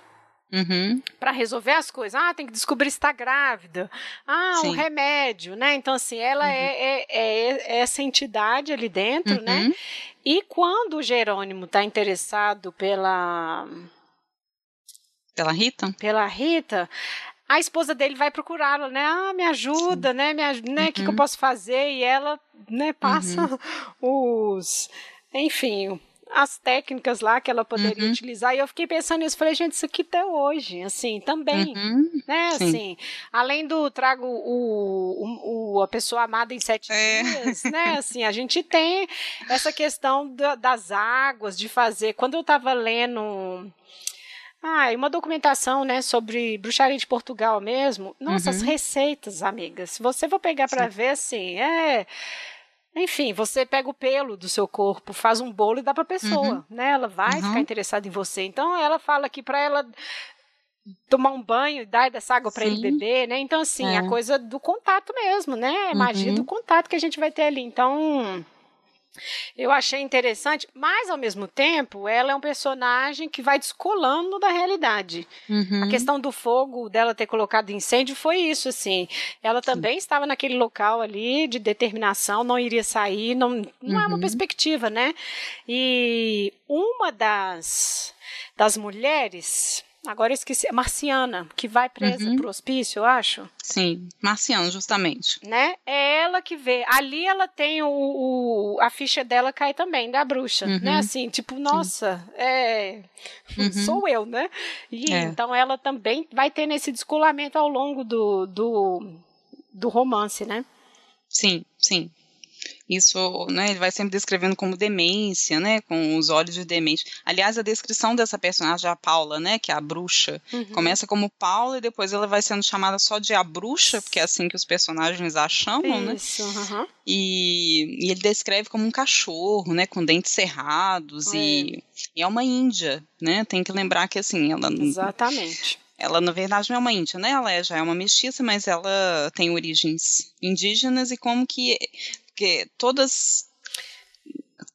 [SPEAKER 1] Uhum. para resolver as coisas. Ah, tem que descobrir se está grávida. Ah, Sim. um remédio, né? Então, assim, ela uhum. é, é, é, essa entidade ali dentro, né? uhum. né? E quando o Jerônimo está interessado pela.
[SPEAKER 2] Pela Rita?
[SPEAKER 1] Pela Rita, a esposa dele vai procurá-la, né? Ah, me ajuda, Sim. né? Me ajuda, né? O uhum. que, que, eu uhum. posso fazer? E ela, né, passa uhum. os, enfim, as técnicas lá que ela poderia uhum. utilizar. E eu fiquei pensando nisso, falei, gente, isso aqui até hoje, assim, também, uhum. né, Sim. assim, além do trago o, o, o, a pessoa amada em sete é. dias, né, assim, a gente tem essa questão da, das águas, de fazer, quando eu estava lendo... Ah, uma documentação, né, sobre bruxaria de Portugal mesmo. Nossa, uhum. as receitas, amigas. Se você for pegar para ver, assim, é enfim, você pega o pelo do seu corpo, faz um bolo e dá para a pessoa, uhum. né? Ela vai uhum. ficar interessada em você. Então ela fala que para ela tomar um banho e dar dessa água para ele beber, né? Então assim, é. a coisa do contato mesmo, né? É magia uhum. do contato que a gente vai ter ali. Então, eu achei interessante, mas ao mesmo tempo, ela é um personagem que vai descolando da realidade. Uhum. A questão do fogo, dela ter colocado incêndio, foi isso, assim. Ela também Sim. estava naquele local ali de determinação, não iria sair, não, não uhum. é uma uhum. perspectiva, né? E uma das, das mulheres Agora eu esqueci, Marciana, que vai presa uhum. pro hospício, eu acho.
[SPEAKER 2] Sim, Marciana, justamente.
[SPEAKER 1] Né? É ela que vê. Ali ela tem o, o a ficha dela cai também, da bruxa, né? uhum. né? Assim, tipo, nossa, é... Uhum. sou eu, né? E é. então ela também vai ter nesse descolamento ao longo do, do, do romance, né?
[SPEAKER 2] Sim, sim. Isso, né, ele vai sempre descrevendo como demência, né, com os olhos de demente. Aliás, a descrição dessa personagem, a Paula, né, que é a bruxa, uhum. começa como Paula e depois ela vai sendo chamada só de a bruxa, porque é assim que os personagens a chamam, né?
[SPEAKER 1] Isso, né? Uhum.
[SPEAKER 2] E, e, ele descreve como um cachorro, né, com dentes cerrados é. E, e é uma índia, né? Tem que lembrar que assim, ela
[SPEAKER 1] Exatamente
[SPEAKER 2] ela na verdade não é uma índia, né? Ela é, já é uma mestiça, mas ela tem origens indígenas e como que porque todas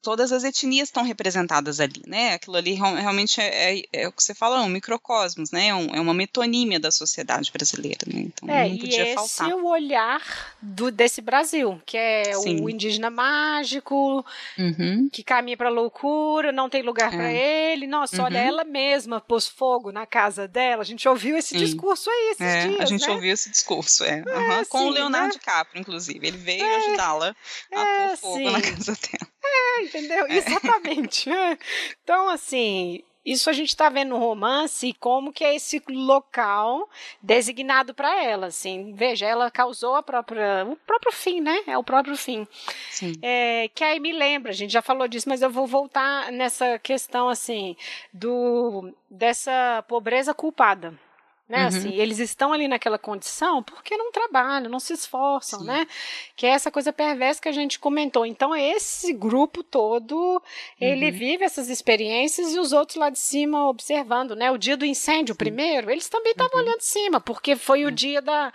[SPEAKER 2] todas as etnias estão representadas ali, né? Aquilo ali realmente é, é, é, o que você fala, é um microcosmos, né? É, um, é uma metonímia da sociedade brasileira, né? Então
[SPEAKER 1] é,
[SPEAKER 2] não podia
[SPEAKER 1] e esse
[SPEAKER 2] faltar.
[SPEAKER 1] é o olhar do, desse Brasil, que é Sim. o indígena mágico, uhum. que caminha para loucura, não tem lugar é. para ele. Nossa, uhum. olha, ela mesma pôs fogo na casa dela. A gente ouviu esse Sim. discurso aí esses
[SPEAKER 2] é,
[SPEAKER 1] dias,
[SPEAKER 2] A gente
[SPEAKER 1] né?
[SPEAKER 2] ouviu esse discurso, é. Uhum. Com o Leonardo né? DiCaprio, inclusive. Ele veio é. ajudá-la a pôr fogo na casa dela.
[SPEAKER 1] É, entendeu? É. Exatamente. Então, assim, isso a gente está vendo no romance como que é esse local designado para ela, assim. Veja, ela causou a própria, o próprio fim, né? É o próprio fim. É, que aí me lembra, a gente já falou disso, mas eu vou voltar nessa questão, assim, do dessa pobreza culpada né? Uhum. Assim, eles estão ali naquela condição porque não trabalham, não se esforçam, Sim. né? Que é essa coisa perversa que a gente comentou. Então, esse grupo todo, ele uhum. vive essas experiências e os outros lá de cima observando, né? O dia do incêndio, Sim. primeiro, eles também estavam uhum. olhando de cima, porque foi o é. dia da,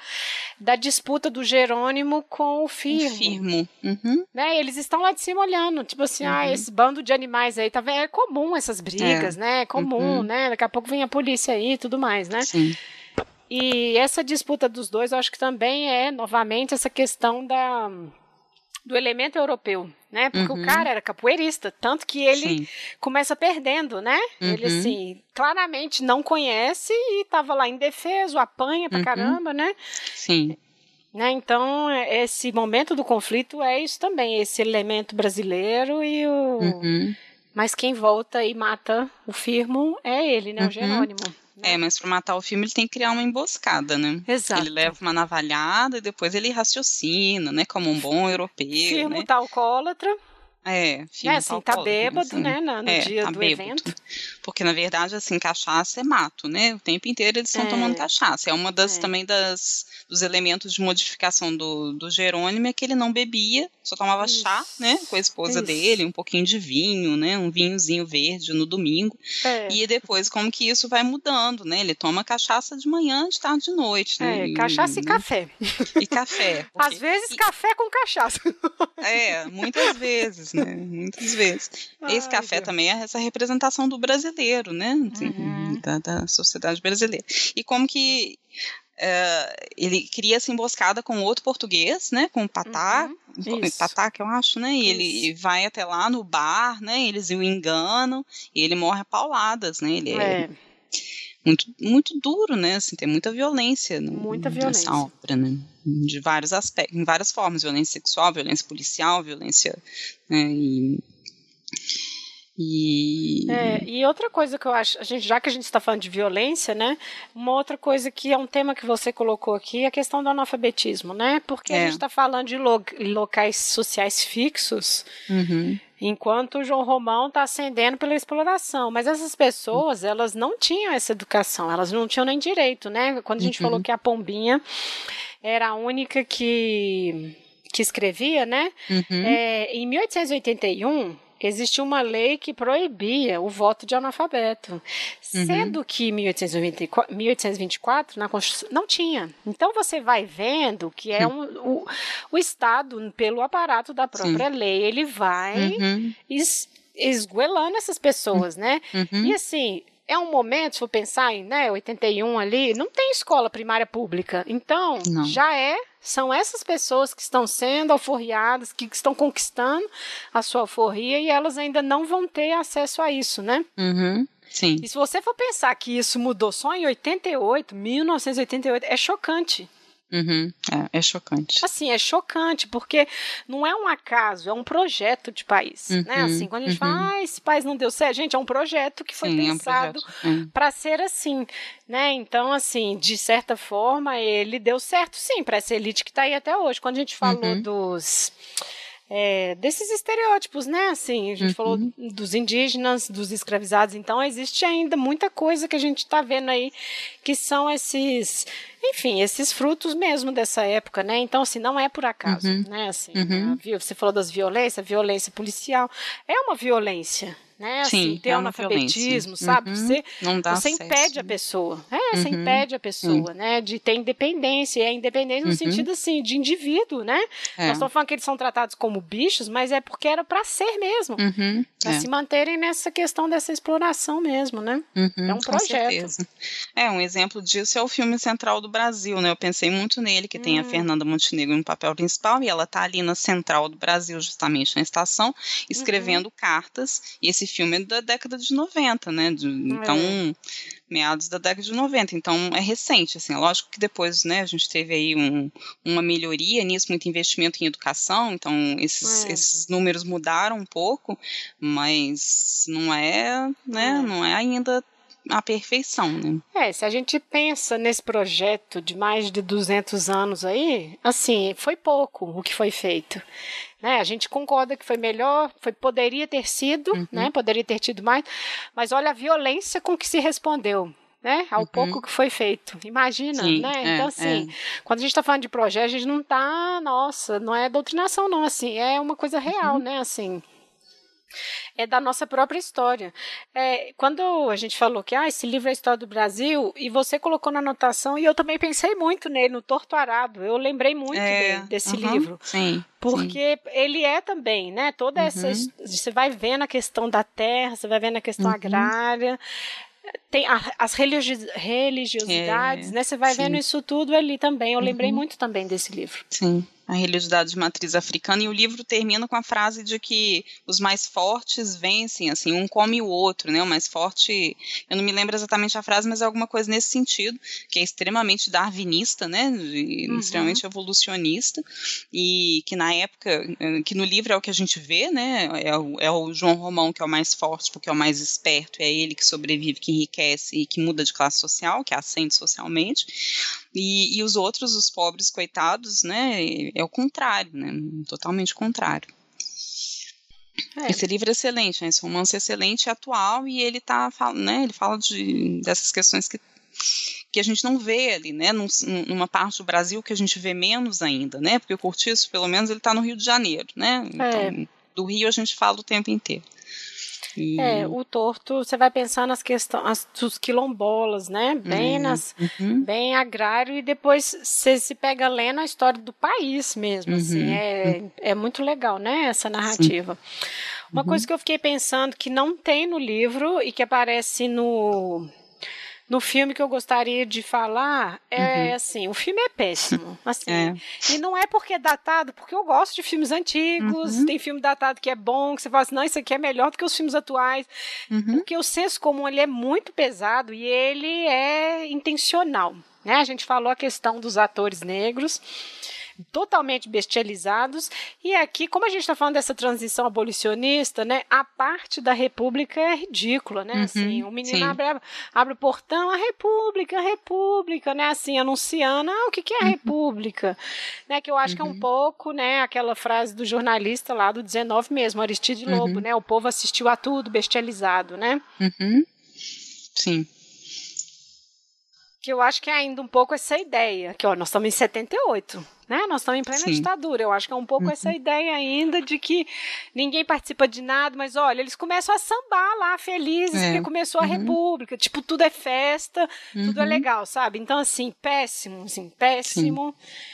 [SPEAKER 1] da disputa do Jerônimo com o Firmo.
[SPEAKER 2] Firmo. Uhum.
[SPEAKER 1] Né? Eles estão lá de cima olhando, tipo assim, ah, uhum. esse bando de animais aí, tá vendo? É comum essas brigas, é. né? É comum, uhum. né? Daqui a pouco vem a polícia aí e tudo mais, né?
[SPEAKER 2] Sim.
[SPEAKER 1] E essa disputa dos dois, eu acho que também é, novamente, essa questão da, do elemento europeu, né? Porque uhum. o cara era capoeirista, tanto que ele Sim. começa perdendo, né? Uhum. Ele, assim, claramente não conhece e estava lá indefeso, apanha pra uhum. caramba, né?
[SPEAKER 2] Sim.
[SPEAKER 1] Né? Então, esse momento do conflito é isso também, esse elemento brasileiro e o...
[SPEAKER 2] Uhum.
[SPEAKER 1] Mas quem volta e mata o Firmo é ele, né? O uhum. Jerônimo.
[SPEAKER 2] É, mas para matar o filme ele tem que criar uma emboscada, né?
[SPEAKER 1] Exato.
[SPEAKER 2] Ele leva uma navalhada e depois ele raciocina, né? Como um bom europeu.
[SPEAKER 1] Firmo
[SPEAKER 2] né?
[SPEAKER 1] tá alcoólatra.
[SPEAKER 2] É,
[SPEAKER 1] é assim, tá bêbado, assim. né, no,
[SPEAKER 2] é,
[SPEAKER 1] dia
[SPEAKER 2] tá
[SPEAKER 1] do
[SPEAKER 2] bêbado.
[SPEAKER 1] evento.
[SPEAKER 2] Porque, na verdade, assim, cachaça é mato, né? O tempo inteiro eles estão é. tomando cachaça. É uma das, é. também das, dos elementos de modificação do, do Jerônimo, é que ele não bebia, só tomava Isso. chá, né, com a esposa Isso. dele, um pouquinho de vinho, né, um vinhozinho verde no domingo.
[SPEAKER 1] É.
[SPEAKER 2] E depois, como que isso vai mudando, né? Ele toma cachaça de manhã, de tarde, de noite, né?
[SPEAKER 1] É, cachaça e, e café.
[SPEAKER 2] E café.
[SPEAKER 1] Porque... Às vezes, e... café com cachaça.
[SPEAKER 2] É, muitas vezes, né? Muitas vezes. Ai, Esse café Deus. também é essa representação do brasileiro, né? Assim, uhum. Da, da sociedade brasileira. E como que Uh, ele cria essa emboscada com outro português, né, com o Patá, uhum, Patá que eu acho, né, e ele vai até lá no bar, né, eles o enganam, e ele morre a pauladas, né, ele é, é. muito, muito duro, né, assim, tem muita violência no,
[SPEAKER 1] muita violência.
[SPEAKER 2] nessa obra, né, de vários aspectos, em várias formas, violência sexual, violência policial, violência, né, e
[SPEAKER 1] E... É, e outra coisa que eu acho, a gente, já que a gente está falando de violência, né? Uma outra coisa que é um tema que você colocou aqui é a questão do analfabetismo, né? Porque é. a gente está falando de lo locais sociais fixos, uhum. enquanto o João Romão está ascendendo pela exploração. Mas essas pessoas, elas não tinham essa educação, elas não tinham nem direito, né? Quando a gente uhum. falou que a Pombinha era a única que que escrevia, né? Uhum. É, em 1881, existia uma lei que proibia o voto de analfabeto, uhum. sendo que em 1824 na Constituição não tinha. Então você vai vendo que é um, o, o Estado, pelo aparato da própria Sim. lei, ele vai uhum. es, esguelando essas pessoas, né? Uhum. E assim, é um momento, se for pensar em né, 81 ali, não tem escola primária pública. Então, não. já é são essas pessoas que estão sendo alforriadas, que estão conquistando a sua alforria e elas ainda não vão ter acesso a isso, né?
[SPEAKER 2] Uhum. Sim.
[SPEAKER 1] E se você for pensar que isso mudou só em 88, 1988, é chocante.
[SPEAKER 2] Uhum. É, é, chocante.
[SPEAKER 1] Assim, é chocante, porque não é um acaso, é um projeto de país. Né? Uhum. Né? Assim, quando a gente uhum. fala, ah, esse país não deu certo, gente, é um projeto que foi Sim, pensado é um para ser assim. Né? Então, assim, de certa forma, ele deu certo sim para essa elite que está aí até hoje. Quando a gente falou uhum. dos é, desses estereótipos, né? Assim, a gente uhum. falou dos indígenas, dos escravizados, então existe ainda muita coisa que a gente está vendo aí que são esses, enfim, esses frutos mesmo dessa época, né? Então, assim, não é por acaso, uhum. né? Assim, uhum. você falou das violências, violência policial é uma violência, né? Assim, Sim, ter é analfabetismo, sabe? Uhum. Você, você impede a pessoa. É, uhum. você impede a pessoa, uhum. né? De ter independência. É independência no uhum. sentido, assim, de indivíduo, né? É. Nós estamos falando que eles são tratados como bichos, mas é porque era para ser mesmo. Uhum. Para é. se manterem nessa questão dessa exploração mesmo, né?
[SPEAKER 2] Uhum, é um projeto. É, um exemplo disso é o filme Central do Brasil, né? Eu pensei muito nele, que tem a hum. Fernanda Montenegro no papel principal, e ela tá ali na Central do Brasil, justamente na estação, escrevendo cartas, e esse esse filme é da década de 90, né? De, então, é. meados da década de 90. Então, é recente, assim. É lógico que depois, né, a gente teve aí um, uma melhoria nisso, muito investimento em educação. Então, esses, é. esses números mudaram um pouco, mas não é, né, é. não é ainda a perfeição, né?
[SPEAKER 1] É, se a gente pensa nesse projeto de mais de 200 anos aí, assim, foi pouco o que foi feito. Né? A gente concorda que foi melhor, foi, poderia ter sido, uhum. né? poderia ter tido mais, mas olha a violência com que se respondeu. Né, ao uhum. pouco que foi feito. Imagina, Sim, né? É, então, assim, é. quando a gente está falando de projeto, a gente não está, nossa, não é doutrinação, não, assim, é uma coisa real, uhum. né? Assim, é da nossa própria história. É, quando a gente falou que ah, esse livro é a história do Brasil, e você colocou na anotação, e eu também pensei muito nele, no Torto Arado. Eu lembrei muito é, dele, desse livro.
[SPEAKER 2] Sim.
[SPEAKER 1] Porque
[SPEAKER 2] sim.
[SPEAKER 1] ele é também, né? Toda uhum. essa. Você vai vendo a questão da terra, você vai vendo a questão uhum. agrária tem a, as religiosidades, é, né? Você vai sim. vendo isso tudo ali também. Eu lembrei uhum. muito também desse livro.
[SPEAKER 2] Sim a religiosidade de matriz africana, e o livro termina com a frase de que os mais fortes vencem, assim, um come o outro, né? O mais forte, eu não me lembro exatamente a frase, mas é alguma coisa nesse sentido, que é extremamente darwinista, né? Uhum. Extremamente evolucionista, e que na época, eh, que no livro é o que a gente vê, né? É o, é o João Romão que é o mais forte, porque é o mais esperto, é ele que sobrevive, que enriquece e que muda de classe social, que ascende socialmente, e, e os outros, os pobres, coitados, né? é o contrário, né? Totalmente contrário. É. Esse livro é excelente, né? Esse romance é excelente e atual, e ele tá, né, ele fala de, dessas questões que, que a gente não vê ali, né? Num, numa parte do Brasil que a gente vê menos ainda, né? Porque o Cortiço, pelo menos, ele está no Rio de Janeiro, né? Então, é. do Rio a gente fala o tempo inteiro.
[SPEAKER 1] E... É, o torto, você vai pensar nas questões dos quilombolas, né? Bem, uhum. nas, uhum. bem agrário, e depois você se pega lendo a história do país mesmo, uhum. assim. É, é muito legal, né? Essa narrativa. Sim. Uma coisa uhum. que eu fiquei pensando que não tem no livro e que aparece no no filme que eu gostaria de falar é uhum. assim, o filme é péssimo, assim. É. E não é porque é datado, porque eu gosto de filmes antigos, uhum. tem filme datado que é bom, que você fala assim, não, isso aqui é melhor do que os filmes atuais. Uhum. Porque o senso comum ele é muito pesado e ele é intencional. Né? A gente falou a questão dos atores negros. Totalmente bestializados. E aqui, como a gente está falando dessa transição abolicionista, né, a parte da República é ridícula, né? Uhum, assim, o menino abre, abre, o portão, a República, a República, né? Assim, anunciando, ah, o que, que é a uhum. República? Né, que eu acho uhum. que é um uhum. pouco, né, aquela frase do jornalista lá do 19 mesmo, Aristide Lobo, uhum. né? O povo assistiu a tudo bestializado, né?
[SPEAKER 2] Uhum. Sim
[SPEAKER 1] que eu acho que é ainda um pouco essa ideia, que ó, nós estamos em 78, né? Nós estamos em plena Sim. ditadura. Eu acho que é um pouco uhum. essa ideia ainda de que ninguém participa de nada, mas olha, eles começam a sambar lá felizes é. porque começou a uhum. república, tipo, tudo é festa, uhum. tudo é uhum. legal, sabe? Então assim, péssimo, assim, péssimo.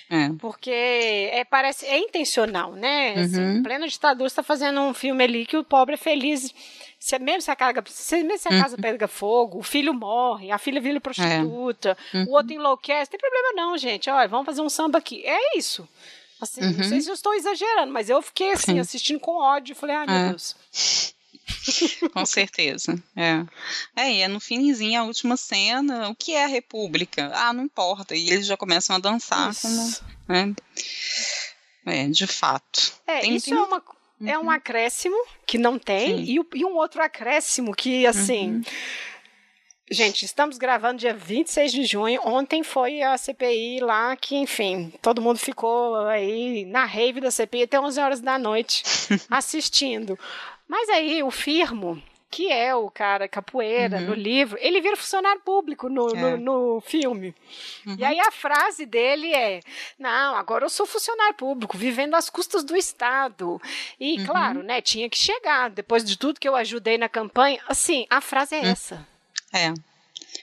[SPEAKER 1] É. Porque é parece é intencional, né? Assim, em uhum. plena ditadura está fazendo um filme ali que o pobre é feliz se, mesmo se a, casa, se, mesmo se a casa uhum. pega fogo, o filho morre, a filha vira prostituta, é. uhum. o outro enlouquece, não tem problema não, gente. Olha, vamos fazer um samba aqui. É isso. Assim, uhum. não sei se eu estou exagerando, mas eu fiquei assim, Sim. assistindo com ódio. Falei, ai, meu é. Deus.
[SPEAKER 2] Com certeza. É. é, e é no finzinho, a última cena, o que é a República? Ah, não importa. E eles já começam a dançar como. Né? É, de fato.
[SPEAKER 1] É, tem, isso tem... é uma Uhum. É um uhum. acréscimo que não tem e, e, um outro acréscimo que, assim. Uhum. Gente, estamos gravando dia 26 de junho. Ontem foi a CPI lá que, enfim, todo mundo ficou aí na rave da CPI até 11 horas da noite assistindo. Mas aí o Firmo, que é o cara capoeira uhum. no livro, ele vira funcionário público no, é. no, no, filme. Uhum. E aí a frase dele é: Não, agora eu sou funcionário público, vivendo às custas do Estado. E, uhum. claro, né, tinha que chegar. Depois de tudo que eu ajudei na campanha, assim, a frase é hum. essa.
[SPEAKER 2] É.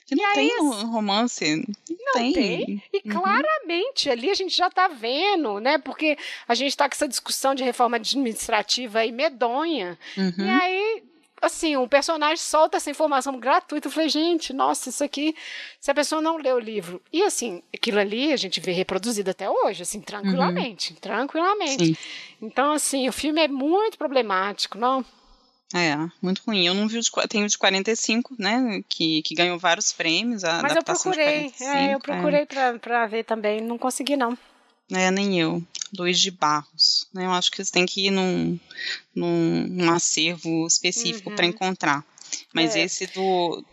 [SPEAKER 2] Que não e tem aí, um romance.
[SPEAKER 1] Não tem. tem. E uhum. claramente ali a gente já está vendo, né? Porque a gente está com essa discussão de reforma administrativa aí medonha. Uhum. E aí assim, o personagem solta essa informação gratuita. Eu falei, gente, nossa, isso aqui, se a pessoa não lê o livro. E assim, aquilo ali a gente vê reproduzido até hoje, assim, tranquilamente, uhum. tranquilamente. Sim. Então, assim, o filme é muito problemático, não?
[SPEAKER 2] É, muito ruim. Eu não vi o de, tenho o de 45, né, que, que ganhou vários prêmios,
[SPEAKER 1] Mas eu procurei, é, eu procurei é. pra, pra ver também, não consegui não.
[SPEAKER 2] É, nem eu. Luiz de Barros. Né? Eu acho que você tem que ir num, num, num acervo específico uhum. para encontrar. Mas é. esse do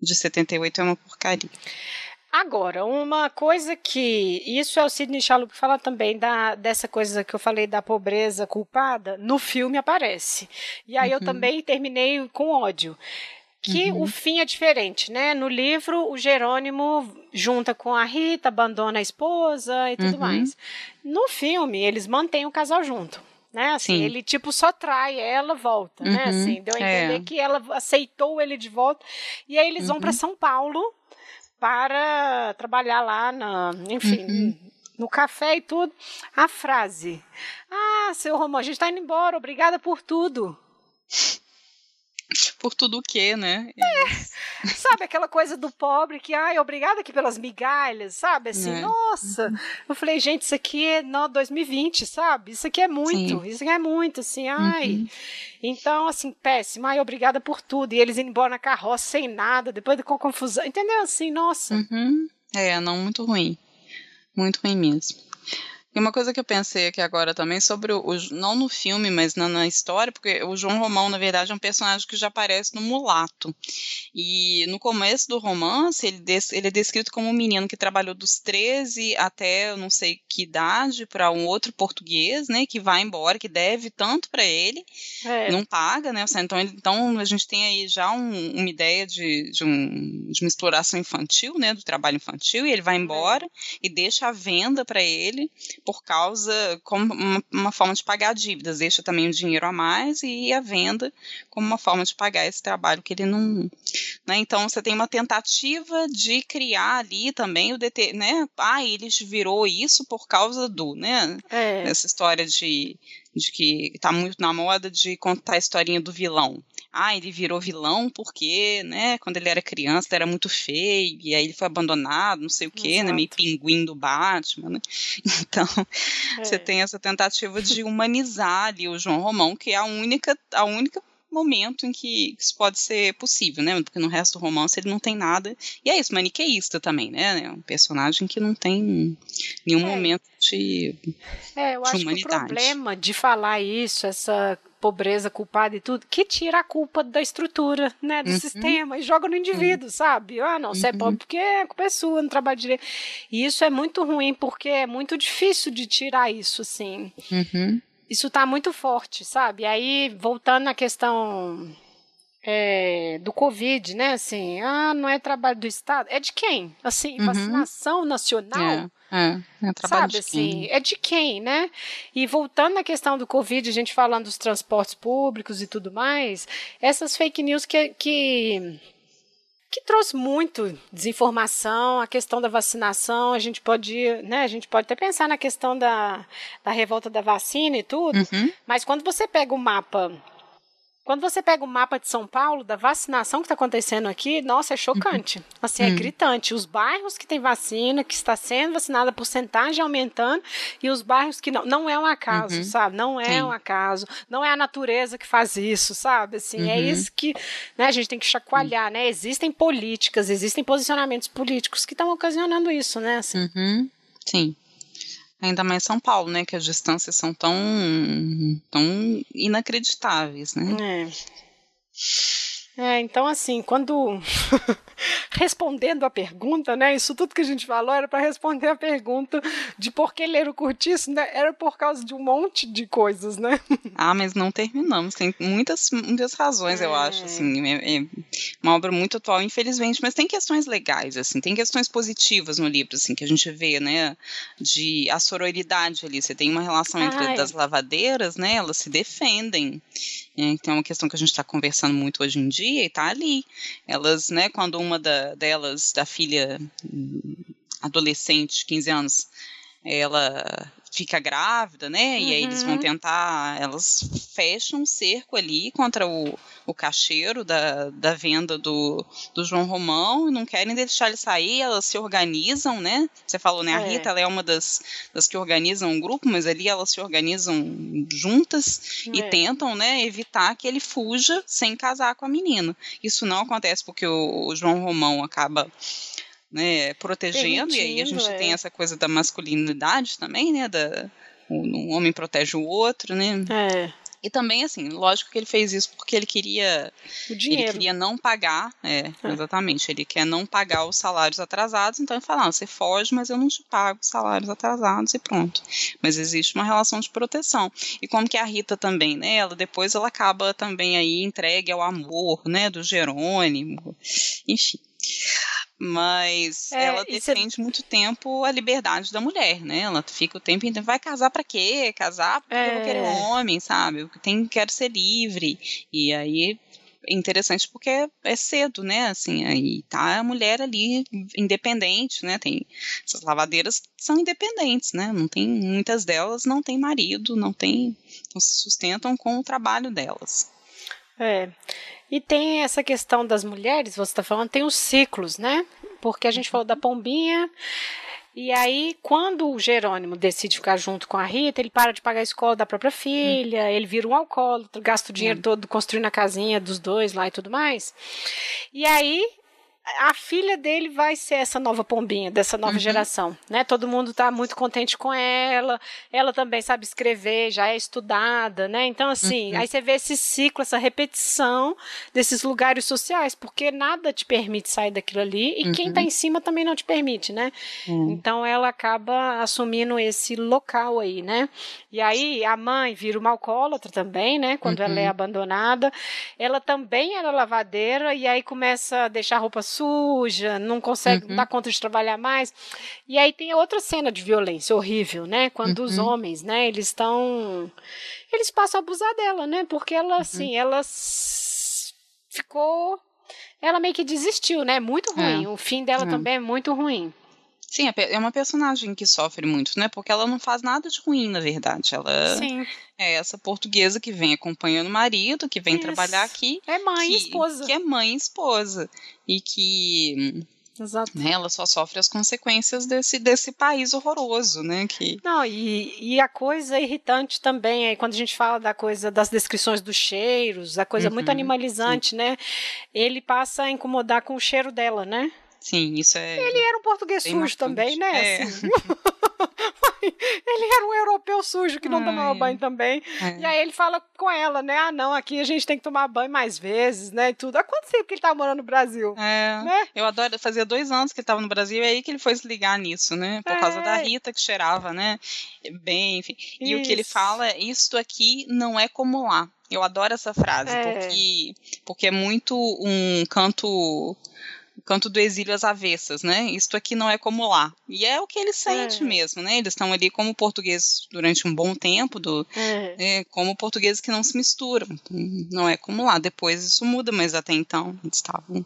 [SPEAKER 2] de 78 é uma porcaria.
[SPEAKER 1] Agora, uma coisa que. Isso é o Sidney Chalup que fala também da, dessa coisa que eu falei da pobreza culpada, no filme aparece. E aí uhum. eu também terminei com ódio que uhum. o fim é diferente, né? No livro, o Jerônimo junta com a Rita, abandona a esposa e tudo uhum. mais. No filme, eles mantêm o casal junto. Né, assim, Sim. ele tipo só trai ela, volta, né, uhum. né? Assim, deu a entender é. que ela aceitou ele de volta. E aí eles vão para uhum. São Paulo para trabalhar lá na, enfim, uhum. no café e tudo. A frase: "Ah, seu Romão, a gente está indo embora, obrigada por tudo".
[SPEAKER 2] Por tudo o que, né?
[SPEAKER 1] É, sabe aquela coisa do pobre que, ai, obrigada aqui pelas migalhas, sabe? Assim, é. nossa. Uhum. Eu falei, gente, isso aqui é no 2020, sabe? Isso aqui é muito, Sim. isso aqui é muito, assim, ai. Uhum. Então, assim, péssimo, ai, obrigada por tudo. E eles indo embora na carroça sem nada, depois com confusão, entendeu? Assim, nossa.
[SPEAKER 2] Uhum. É, não, muito ruim. Muito ruim mesmo. E uma coisa que eu pensei aqui agora também sobre o, não no filme, mas na, na, história, porque o João Romão, na verdade, é um personagem que já aparece no Mulato. E no começo do romance, ele, des, ele é descrito como um menino que trabalhou dos 13 até não sei que idade para um outro português, né, que vai embora, que deve tanto para ele, é. não paga, né? Então, ele, então a gente tem aí já um, uma ideia de, de, um, de, uma exploração infantil, né, do trabalho infantil, e ele vai é. embora é. e deixa a venda para ele por causa, como uma, uma, forma de pagar dívidas, deixa também o dinheiro a mais e a venda como uma forma de pagar esse trabalho que ele não. Né? Então você tem uma tentativa de criar ali também o DT, né? Ah, ele virou isso por causa do, né? É. Essa história de de que está muito na moda de contar a historinha do vilão. Ah, ele virou vilão porque, né, quando ele era criança ele era muito feio, e aí ele foi abandonado, não sei o quê, né, meio pinguim do Batman, né? Então, é. você tem essa tentativa de humanizar ali o João Romão, que é a única, a única momento em que isso pode ser possível, né? Porque no resto do romance ele não tem nada. E é isso, maniqueísta também, né? É um personagem que não tem nenhum é. momento de.
[SPEAKER 1] É, eu acho humanidade. que o problema de falar isso, essa pobreza culpada e tudo, que tira a culpa da estrutura, né, do uhum. sistema e joga no indivíduo, uhum. sabe? Ah, não, você uhum. é pobre porque a culpa é sua, não trabalha direito. E isso é muito ruim porque é muito difícil de tirar isso, assim.
[SPEAKER 2] Uhum.
[SPEAKER 1] Isso tá muito forte, sabe? Aí, voltando à questão é, do Covid, né? Assim, ah, não é trabalho do Estado. É de quem? Assim, uhum. vacinação nacional?
[SPEAKER 2] É, é, é trabalho Sabe, de assim, quem?
[SPEAKER 1] é de quem, né? E voltando à questão do Covid, a gente falando dos transportes públicos e tudo mais, essas fake news que, que que trouxe muito desinformação, a questão da vacinação, a gente pode, né, a gente pode até pensar na questão da, da revolta da vacina e tudo,
[SPEAKER 2] uhum.
[SPEAKER 1] mas quando você pega o mapa quando você pega o mapa de São Paulo, da vacinação que está acontecendo aqui, nossa, é chocante. Uhum. Assim, é uhum. gritante. Os bairros que tem vacina, que está sendo vacinada, a porcentagem aumentando, e os bairros que não. Não é um acaso, uhum. sabe? Não é Sim. um acaso. Não é a natureza que faz isso, sabe? Assim, é uhum. isso que né, a gente tem que chacoalhar, né? Existem políticas, existem posicionamentos políticos que estão ocasionando isso, né? Assim.
[SPEAKER 2] Uhum. Sim. Ainda mais São Paulo, né? Que as distâncias são tão, tão inacreditáveis, né?
[SPEAKER 1] É. É, então assim, quando respondendo a pergunta, né? Isso tudo que a gente falou era para responder a pergunta de por que ler o Curtiço, né? Era por causa de um monte de coisas, né?
[SPEAKER 2] Ah, mas não terminamos. Tem muitas, muitas razões, é. eu acho, assim. É, é, uma obra muito atual, infelizmente, mas tem questões legais, assim, tem questões positivas no livro, assim, que a gente vê, né? De a sororidade ali. Você tem uma relação entre Ai. das lavadeiras, né? Elas se defendem. Então é uma questão que a gente está conversando muito hoje em dia e está ali. Elas, né, quando uma da, delas, da filha hum, adolescente, 15 anos, ela fica grávida, né? Uhum. E aí eles vão uhum. tentar, elas fecham um cerco ali contra o, o caixeiro da, da venda do, do João Romão e não querem deixar ele sair, elas se organizam, né? Você falou, né? A é. Rita, ela é uma das, das que organizam um grupo, mas ali elas se organizam juntas é. e tentam, né, evitar que ele fuja sem casar com a menina. Isso não acontece porque o, o João Romão acaba né, protegendo, e aí a gente é. tem essa coisa da masculinidade também, né, da, um homem protege o outro, né.
[SPEAKER 1] É.
[SPEAKER 2] E também, assim, lógico que ele fez isso porque ele queria.
[SPEAKER 1] O dinheiro.
[SPEAKER 2] Ele queria não pagar. É, é. exatamente. Ele quer não pagar os salários atrasados, então ele fala: ah, você foge, mas eu não te pago os salários atrasados e pronto. Mas existe uma relação de proteção. E como que a Rita também, né? Ela depois ela acaba também aí entregue ao amor, né? Do Jerônimo. Enfim mas é, ela defende muito tempo a liberdade da mulher, né? Ela fica o tempo inteiro, vai casar para quê? Casar porque é. eu vou querer um homem, sabe? Eu tenho, quero ser livre. E aí é interessante porque é cedo, né? Assim, aí tá a mulher ali independente, né? Tem essas lavadeiras são independentes, né? Não tem muitas delas não têm marido, não tem, não se sustentam com o trabalho delas.
[SPEAKER 1] É. E tem essa questão das mulheres, você está falando, tem os ciclos, né? Porque a gente falou da pombinha. E aí, quando o Jerônimo decide ficar junto com a Rita, ele para de pagar a escola da própria filha, hum. ele vira um alcoólatra, gasta o dinheiro hum. todo construindo a casinha dos dois lá e tudo mais. E aí, a filha dele vai ser essa nova pombinha, dessa nova uhum. geração, né? Todo mundo está muito contente com ela, ela também sabe escrever, já é estudada, né? Então, assim, uhum. aí você vê esse ciclo, essa repetição desses lugares sociais, porque nada te permite sair daquilo ali e uhum. quem está em cima também não te permite, né? Então, ela acaba assumindo esse local aí, né? E aí, a mãe vira uma alcoólatra também, né? Quando ela é uhum. abandonada. Ela também era lavadeira e aí começa a deixar roupas suja, não consegue uhum. dar conta de trabalhar mais. E aí tem outra cena de violência horrível, né? Quando uhum. os homens, né, eles estão eles passam a abusar dela, né? Porque ela uhum. assim, ela ficou ela meio que desistiu, né? Muito ruim. É. O fim dela é. também é muito ruim.
[SPEAKER 2] Sim, é, é uma personagem que sofre muito, né? Porque ela não faz nada de ruim, na verdade. Ela
[SPEAKER 1] Sim.
[SPEAKER 2] é essa portuguesa que vem acompanhando o marido, que vem Isso. trabalhar aqui.
[SPEAKER 1] É mãe
[SPEAKER 2] que,
[SPEAKER 1] e esposa.
[SPEAKER 2] Que é mãe e esposa. E que Exato. Né? Ela só sofre as consequências desse, desse país horroroso, né? Que...
[SPEAKER 1] Não, e, e a coisa irritante também é quando a gente fala da coisa das descrições dos cheiros, a coisa uhum, muito animalizante, sim. né? Ele passa a incomodar com o cheiro dela, né?
[SPEAKER 2] Sim, isso é.
[SPEAKER 1] Ele era um português sujo também, né? É. Assim. ele era um europeu sujo que não Ai. tomava banho também. É. E aí ele fala com ela, né? Ah, não, aqui a gente tem que tomar banho mais vezes, né? E tudo. Há quanto tempo que ele tá morando no Brasil?
[SPEAKER 2] É.
[SPEAKER 1] Né?
[SPEAKER 2] Eu adoro, fazia dois anos que ele tava no Brasil, e aí que ele foi se ligar nisso, né? Por é. causa da é. Rita que cheirava, né? Bem, enfim. E isso. o que ele fala é: isto aqui não é como lá. Eu adoro essa frase, é. porque, porque é muito um canto canto do exílio às avessas, né? Isto aqui não é como lá. E é o que ele sente é. mesmo, né? Eles estão ali como portugueses durante um bom tempo, do, é. É, como portugueses que não se misturam. Não é como lá. Depois isso muda, mas até então eles estavam.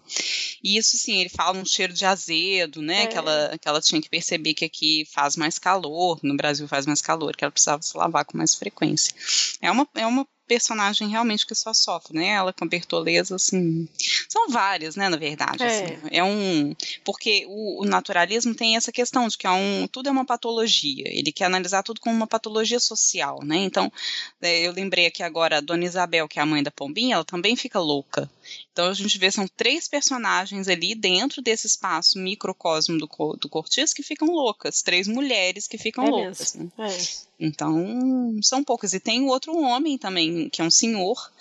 [SPEAKER 2] E isso sim, ele fala um cheiro de azedo, né? Que, ela, é. que ela tinha que perceber que aqui faz mais calor, no Brasil faz mais calor, que ela precisava se lavar com mais frequência. É uma, é uma personagem realmente que só sofre, né? Ela com Bertoleza, assim. São várias, né, na verdade. É, assim, é um. Porque o, o, naturalismo tem essa questão de que é um, tudo é uma patologia. Ele quer analisar tudo como uma patologia social, né? Então, é, eu lembrei aqui agora a Dona Isabel, que é a mãe da Pombinha, ela também fica louca. Então a gente vê são três personagens ali dentro desse espaço microcosmo do, do Cortiço que ficam loucas, três mulheres que ficam é loucas. Né? É. Então são poucas. E tem o outro homem também, que é um senhor,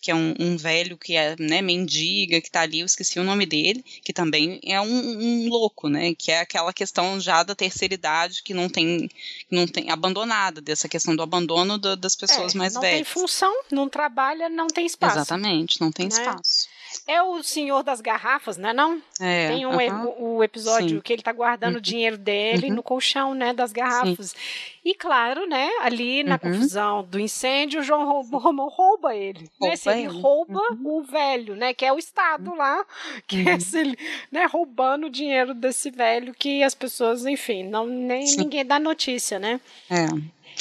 [SPEAKER 2] que é um, um, velho que é né, mendiga, que tá ali, eu esqueci o nome dele, que também é um, um, louco, né? Que é aquela questão já da terceira idade que não tem, não tem abandonada, dessa questão do abandono do, das pessoas é, mais
[SPEAKER 1] não
[SPEAKER 2] velhas.
[SPEAKER 1] Não tem função, não trabalha, não tem espaço.
[SPEAKER 2] Exatamente, não tem né? espaço.
[SPEAKER 1] É o senhor das garrafas, né? Não?
[SPEAKER 2] É,
[SPEAKER 1] Tem um, uh -huh. o, episódio Sim. que ele está guardando uh -huh. o dinheiro dele uh -huh. no colchão, né? Das garrafas. Sim. E claro, né? Ali na uhum. confusão do incêndio, o João Romão rouba ele. Rouba né? Ele, ele rouba uhum. o velho, né? Que é o Estado lá, que é esse, né? Roubando o dinheiro desse velho que as pessoas, enfim, não nem Sim. ninguém dá notícia, né?
[SPEAKER 2] É.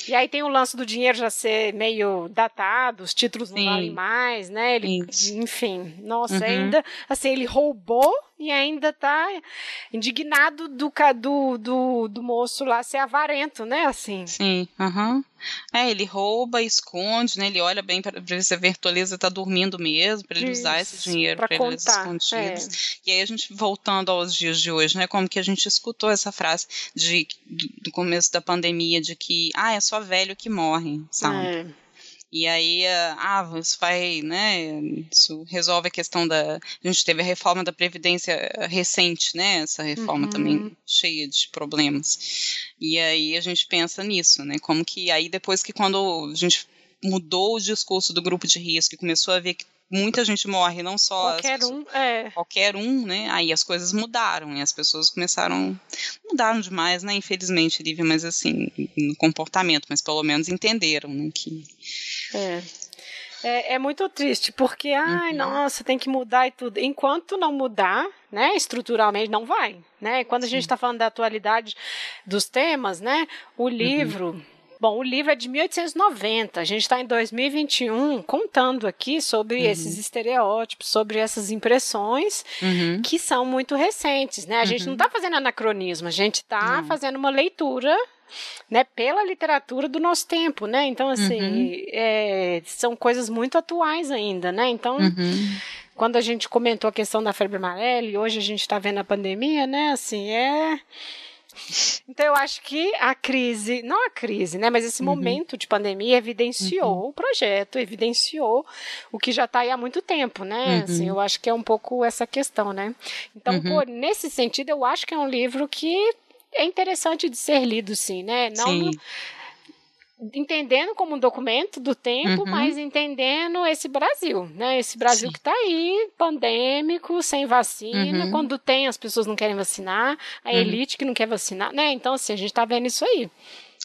[SPEAKER 1] E aí tem o lance do dinheiro já ser meio datado, os títulos não Sim. valem mais, né? Ele, enfim, nossa, uhum. ainda assim, ele roubou e ainda tá indignado do, do, do, do moço lá ser avarento, né? Assim.
[SPEAKER 2] Sim, aham. Uhum. É, ele rouba, esconde, né? Ele olha bem para ver se a Vertoleza tá dormindo mesmo, para ele Isso, usar esse dinheiro para eles escondidos. É. E aí a gente voltando aos dias de hoje, né? Como que a gente escutou essa frase de, do, começo da pandemia de que, ah, é só velho que morre, sabe? É. E aí, ah, isso vai, né, isso resolve a questão da, a gente teve a reforma da Previdência recente, né, essa reforma uhum. também cheia de problemas. E aí a gente pensa nisso, né, como que aí depois que quando a gente mudou o discurso do grupo de risco e começou a ver que muita gente morre, não só
[SPEAKER 1] qualquer pessoas, um, é.
[SPEAKER 2] qualquer um, né? Aí as coisas mudaram e as pessoas começaram mudaram demais, né? Infelizmente, Lívia, mas assim no comportamento, mas pelo menos entenderam, né? Que
[SPEAKER 1] é. É, é, muito triste, porque, ai, uhum. nossa, tem que mudar e tudo. Enquanto não mudar, né, estruturalmente, não vai, né? Quando a gente está falando da atualidade dos temas, né, o uhum. livro, uhum. Bom, o livro é de 1890, a gente está em 2021 contando aqui sobre uhum. esses estereótipos, sobre essas impressões uhum. que são muito recentes, né? A uhum. gente não está fazendo anacronismo, a gente está fazendo uma leitura né, pela literatura do nosso tempo, né? Então, assim, uhum. é, são coisas muito atuais ainda, né? Então, uhum. quando a gente comentou a questão da febre amarela e hoje a gente está vendo a pandemia, né? Assim, é então eu acho que a crise, não a crise, né, mas esse uhum. momento de pandemia evidenciou uhum. o projeto, evidenciou o que já está aí há muito tempo, né? Uhum. Assim, eu acho que é um pouco essa questão, né? Então, uhum. pô, nesse sentido, eu acho que é um livro que é interessante de ser lido, sim, né? Não sim. Entendendo como um documento do tempo, uhum. mas entendendo esse Brasil, né? Esse Brasil sim. que está aí, pandêmico, sem vacina, uhum. quando tem as pessoas não querem vacinar, a uhum. elite que não quer vacinar, né? Então, assim, a gente está vendo isso aí.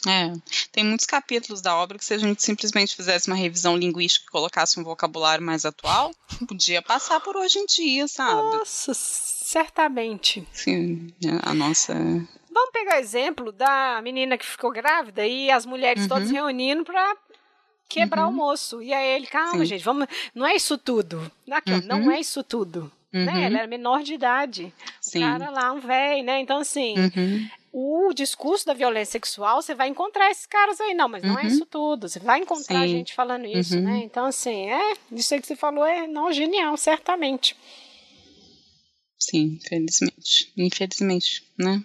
[SPEAKER 2] É, tem muitos capítulos da obra que se a gente simplesmente fizesse uma revisão linguística e colocasse um vocabulário mais atual, podia passar por hoje em dia, sabe?
[SPEAKER 1] Nossa, certamente.
[SPEAKER 2] Sim, a nossa
[SPEAKER 1] Vamos pegar exemplo da menina que ficou grávida e as mulheres uhum. todas reunindo para quebrar uhum. o moço. E aí ele, calma, Sim. gente, vamos. Não é isso tudo. Aqui, uhum. ó, não é isso tudo. né? Uhum. Ela era menor de idade. Sim. O cara lá, um velho, né? Então, assim, uhum. o discurso da violência sexual, você vai encontrar esses caras aí. Não, mas não é uhum. isso tudo. Você vai encontrar Sim. gente falando isso, uhum. né? Então, assim, é, isso aí que você falou é não genial, certamente.
[SPEAKER 2] Sim, infelizmente. Infelizmente, né?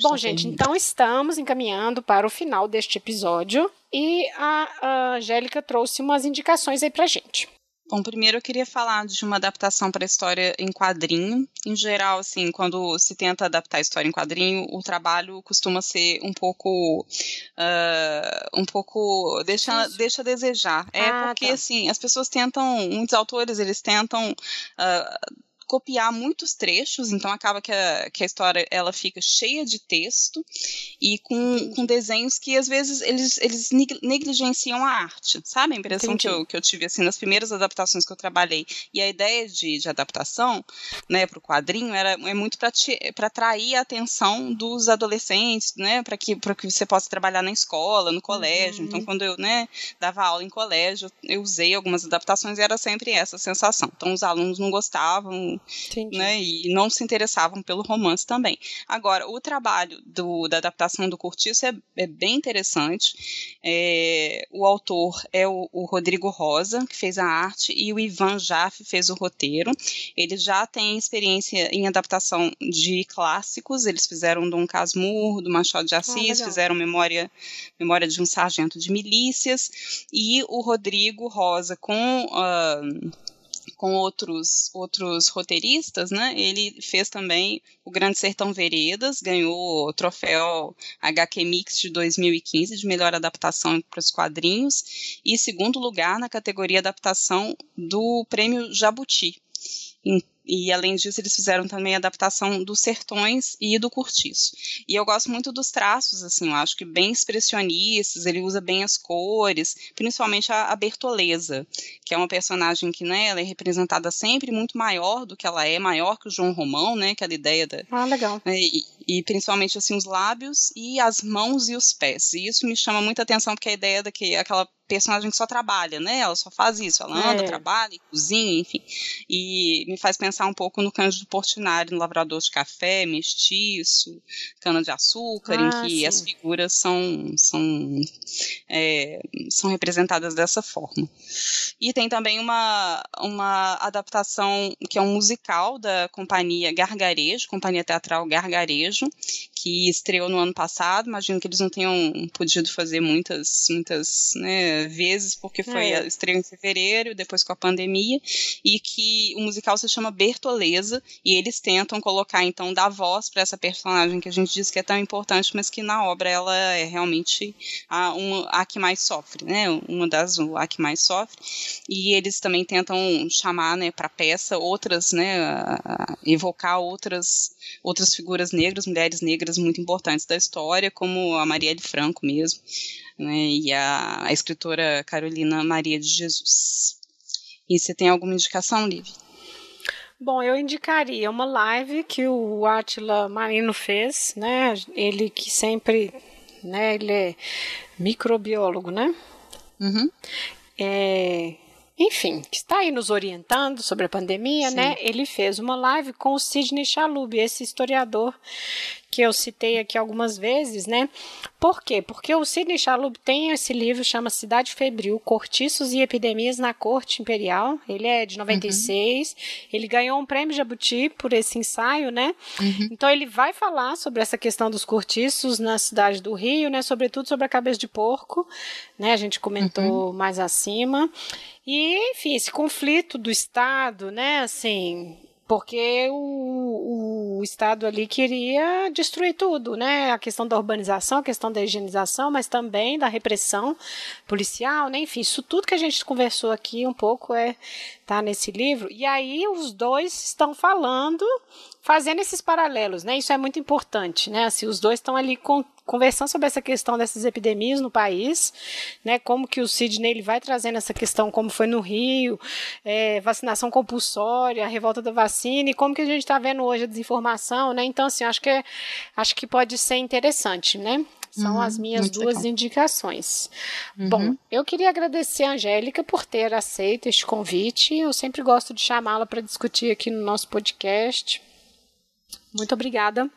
[SPEAKER 1] Bom, gente, então estamos encaminhando para o final deste episódio e a, a Angélica trouxe umas indicações aí pra gente.
[SPEAKER 2] Bom, primeiro eu queria falar de uma adaptação para a história em quadrinho. Em geral, assim, quando se tenta adaptar a história em quadrinho, o trabalho costuma ser um pouco, uh, um pouco deixa, deixa a desejar. É ah, porque tá. assim, as pessoas tentam, muitos autores eles tentam uh, copiar muitos trechos, então acaba que a, que a história ela fica cheia de texto e com, com desenhos que às vezes eles, eles negligenciam a arte, sabe? A impressão que eu, que eu tive assim nas primeiras adaptações que eu trabalhei. E a ideia de, de adaptação né, para o quadrinho era, é muito para atrair a atenção dos adolescentes, né? Para que, que você possa trabalhar na escola, no colégio. Então, uhum. Então, quando eu né, dava aula em colégio, eu usei algumas adaptações e era sempre essa sensação. Então, os alunos não gostavam, Entendi. né? E não se interessavam pelo romance também. Agora, o trabalho do, da adaptação do Curtiço é, é bem interessante. É, o autor é o, o, Rodrigo Rosa, que fez a arte, e o Ivan Jaffe fez o roteiro. Ele já tem experiência em adaptação de clássicos, eles fizeram Dom Casmurro, do Machado de Assis, ah, fizeram Memória, Memória de um Sargento de Milícias, e o Rodrigo Rosa com... Uh, com outros outros roteiristas, né? Ele fez também o Grande Sertão Veredas, ganhou o troféu HQ Mix de 2015 de melhor adaptação para os quadrinhos e segundo lugar na categoria adaptação do Prêmio Jabuti. E além disso, eles fizeram também a adaptação dos Sertões e do Curtiço. E eu gosto muito dos traços, assim, eu acho que bem expressionistas, ele usa bem as cores, principalmente a, a Bertoleza, que é uma personagem que, né, ela é representada sempre muito maior do que ela é, maior que o João Romão, né, aquela ideia da...
[SPEAKER 1] Ah, legal.
[SPEAKER 2] Né, e, e principalmente, assim, os lábios e as mãos e os pés. E isso me chama muita atenção, porque a ideia da que aquela personagem que só trabalha, né? Ela só faz isso, ela anda, é. trabalha, cozinha, enfim. E me faz pensar um pouco no Cândido Portinari, no Lavrador de Café, Mestiço, Cana de Açúcar, ah, em que sim. as figuras são, são, é, são representadas dessa forma. E tem também uma, uma adaptação que é um musical da companhia Gargarejo, companhia teatral Gargarejo, que estreou no ano passado. Imagino que eles não tenham podido fazer muitas, muitas né, vezes, porque foi é. estreou em fevereiro, depois com a pandemia, e que o musical se chama Bertoleza, e eles tentam colocar, então, dar voz para essa personagem que a gente diz que é tão importante, mas que na obra ela é realmente a, uma, a que mais sofre, né? Uma das a que mais sofre. E eles também tentam chamar, né, para peça outras, né, a, a evocar outras outras figuras negras, mulheres negras muito importantes da história, como a Marielle Franco mesmo, né, e a, a escritora Carolina Maria de Jesus. E você tem alguma indicação, Liv?
[SPEAKER 1] Bom, eu indicaria uma live que o Atila Marino fez, né? Ele que sempre, né? Ele é microbiólogo, né?
[SPEAKER 2] Uhum.
[SPEAKER 1] É, enfim, que está aí nos orientando sobre a pandemia, Sim. né? Ele fez uma live com o Sidney Chalub, esse historiador que eu citei aqui algumas vezes, né? Por quê? Porque o Sidney Chalub tem esse livro, chama Cidade Febril, Cortiços e Epidemias na Corte Imperial. Ele é de 96. Uhum. Ele ganhou um prêmio Jabuti por esse ensaio, né? Uhum. Então ele vai falar sobre essa questão dos cortiços na cidade do Rio, né? Sobretudo sobre a cabeça de porco, né? A gente comentou uhum. mais acima. E, enfim, esse conflito do Estado, né? Assim, porque o, o Estado ali queria destruir tudo, né? A questão da urbanização, a questão da higienização, mas também da repressão policial, né? Enfim, isso tudo que a gente conversou aqui um pouco é tá nesse livro. E aí os dois estão falando fazendo esses paralelos, né? Isso é muito importante, né? Assim, os dois estão ali com, conversando sobre essa questão dessas epidemias no país, né? Como que o Sidney ele vai trazendo essa questão, como foi no Rio, é, vacinação compulsória, a revolta da vacina e como que a gente está vendo hoje a desinformação, né? Então, assim, acho que é, acho que pode ser interessante, né? São uhum, as minhas duas legal. indicações. Uhum. Bom, eu queria agradecer a Angélica por ter aceito este convite. Eu sempre gosto de chamá-la para discutir aqui no nosso podcast. Muito obrigada.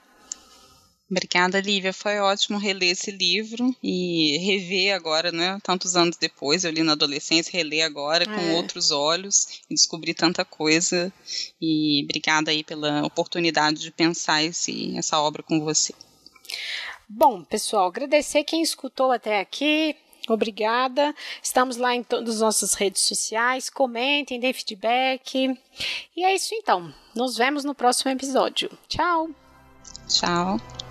[SPEAKER 2] Obrigada, Lívia. Foi ótimo reler esse livro e rever agora, né? Tantos anos depois, eu li na adolescência, reler agora com é. outros olhos e descobrir tanta coisa. E obrigada aí pela oportunidade de pensar esse, essa obra com você.
[SPEAKER 1] Bom, pessoal, agradecer quem escutou até aqui. Obrigada. Estamos lá em todas as nossas redes sociais. Comentem, deem feedback. E é isso então. Nos vemos no próximo episódio. Tchau.
[SPEAKER 2] Tchau.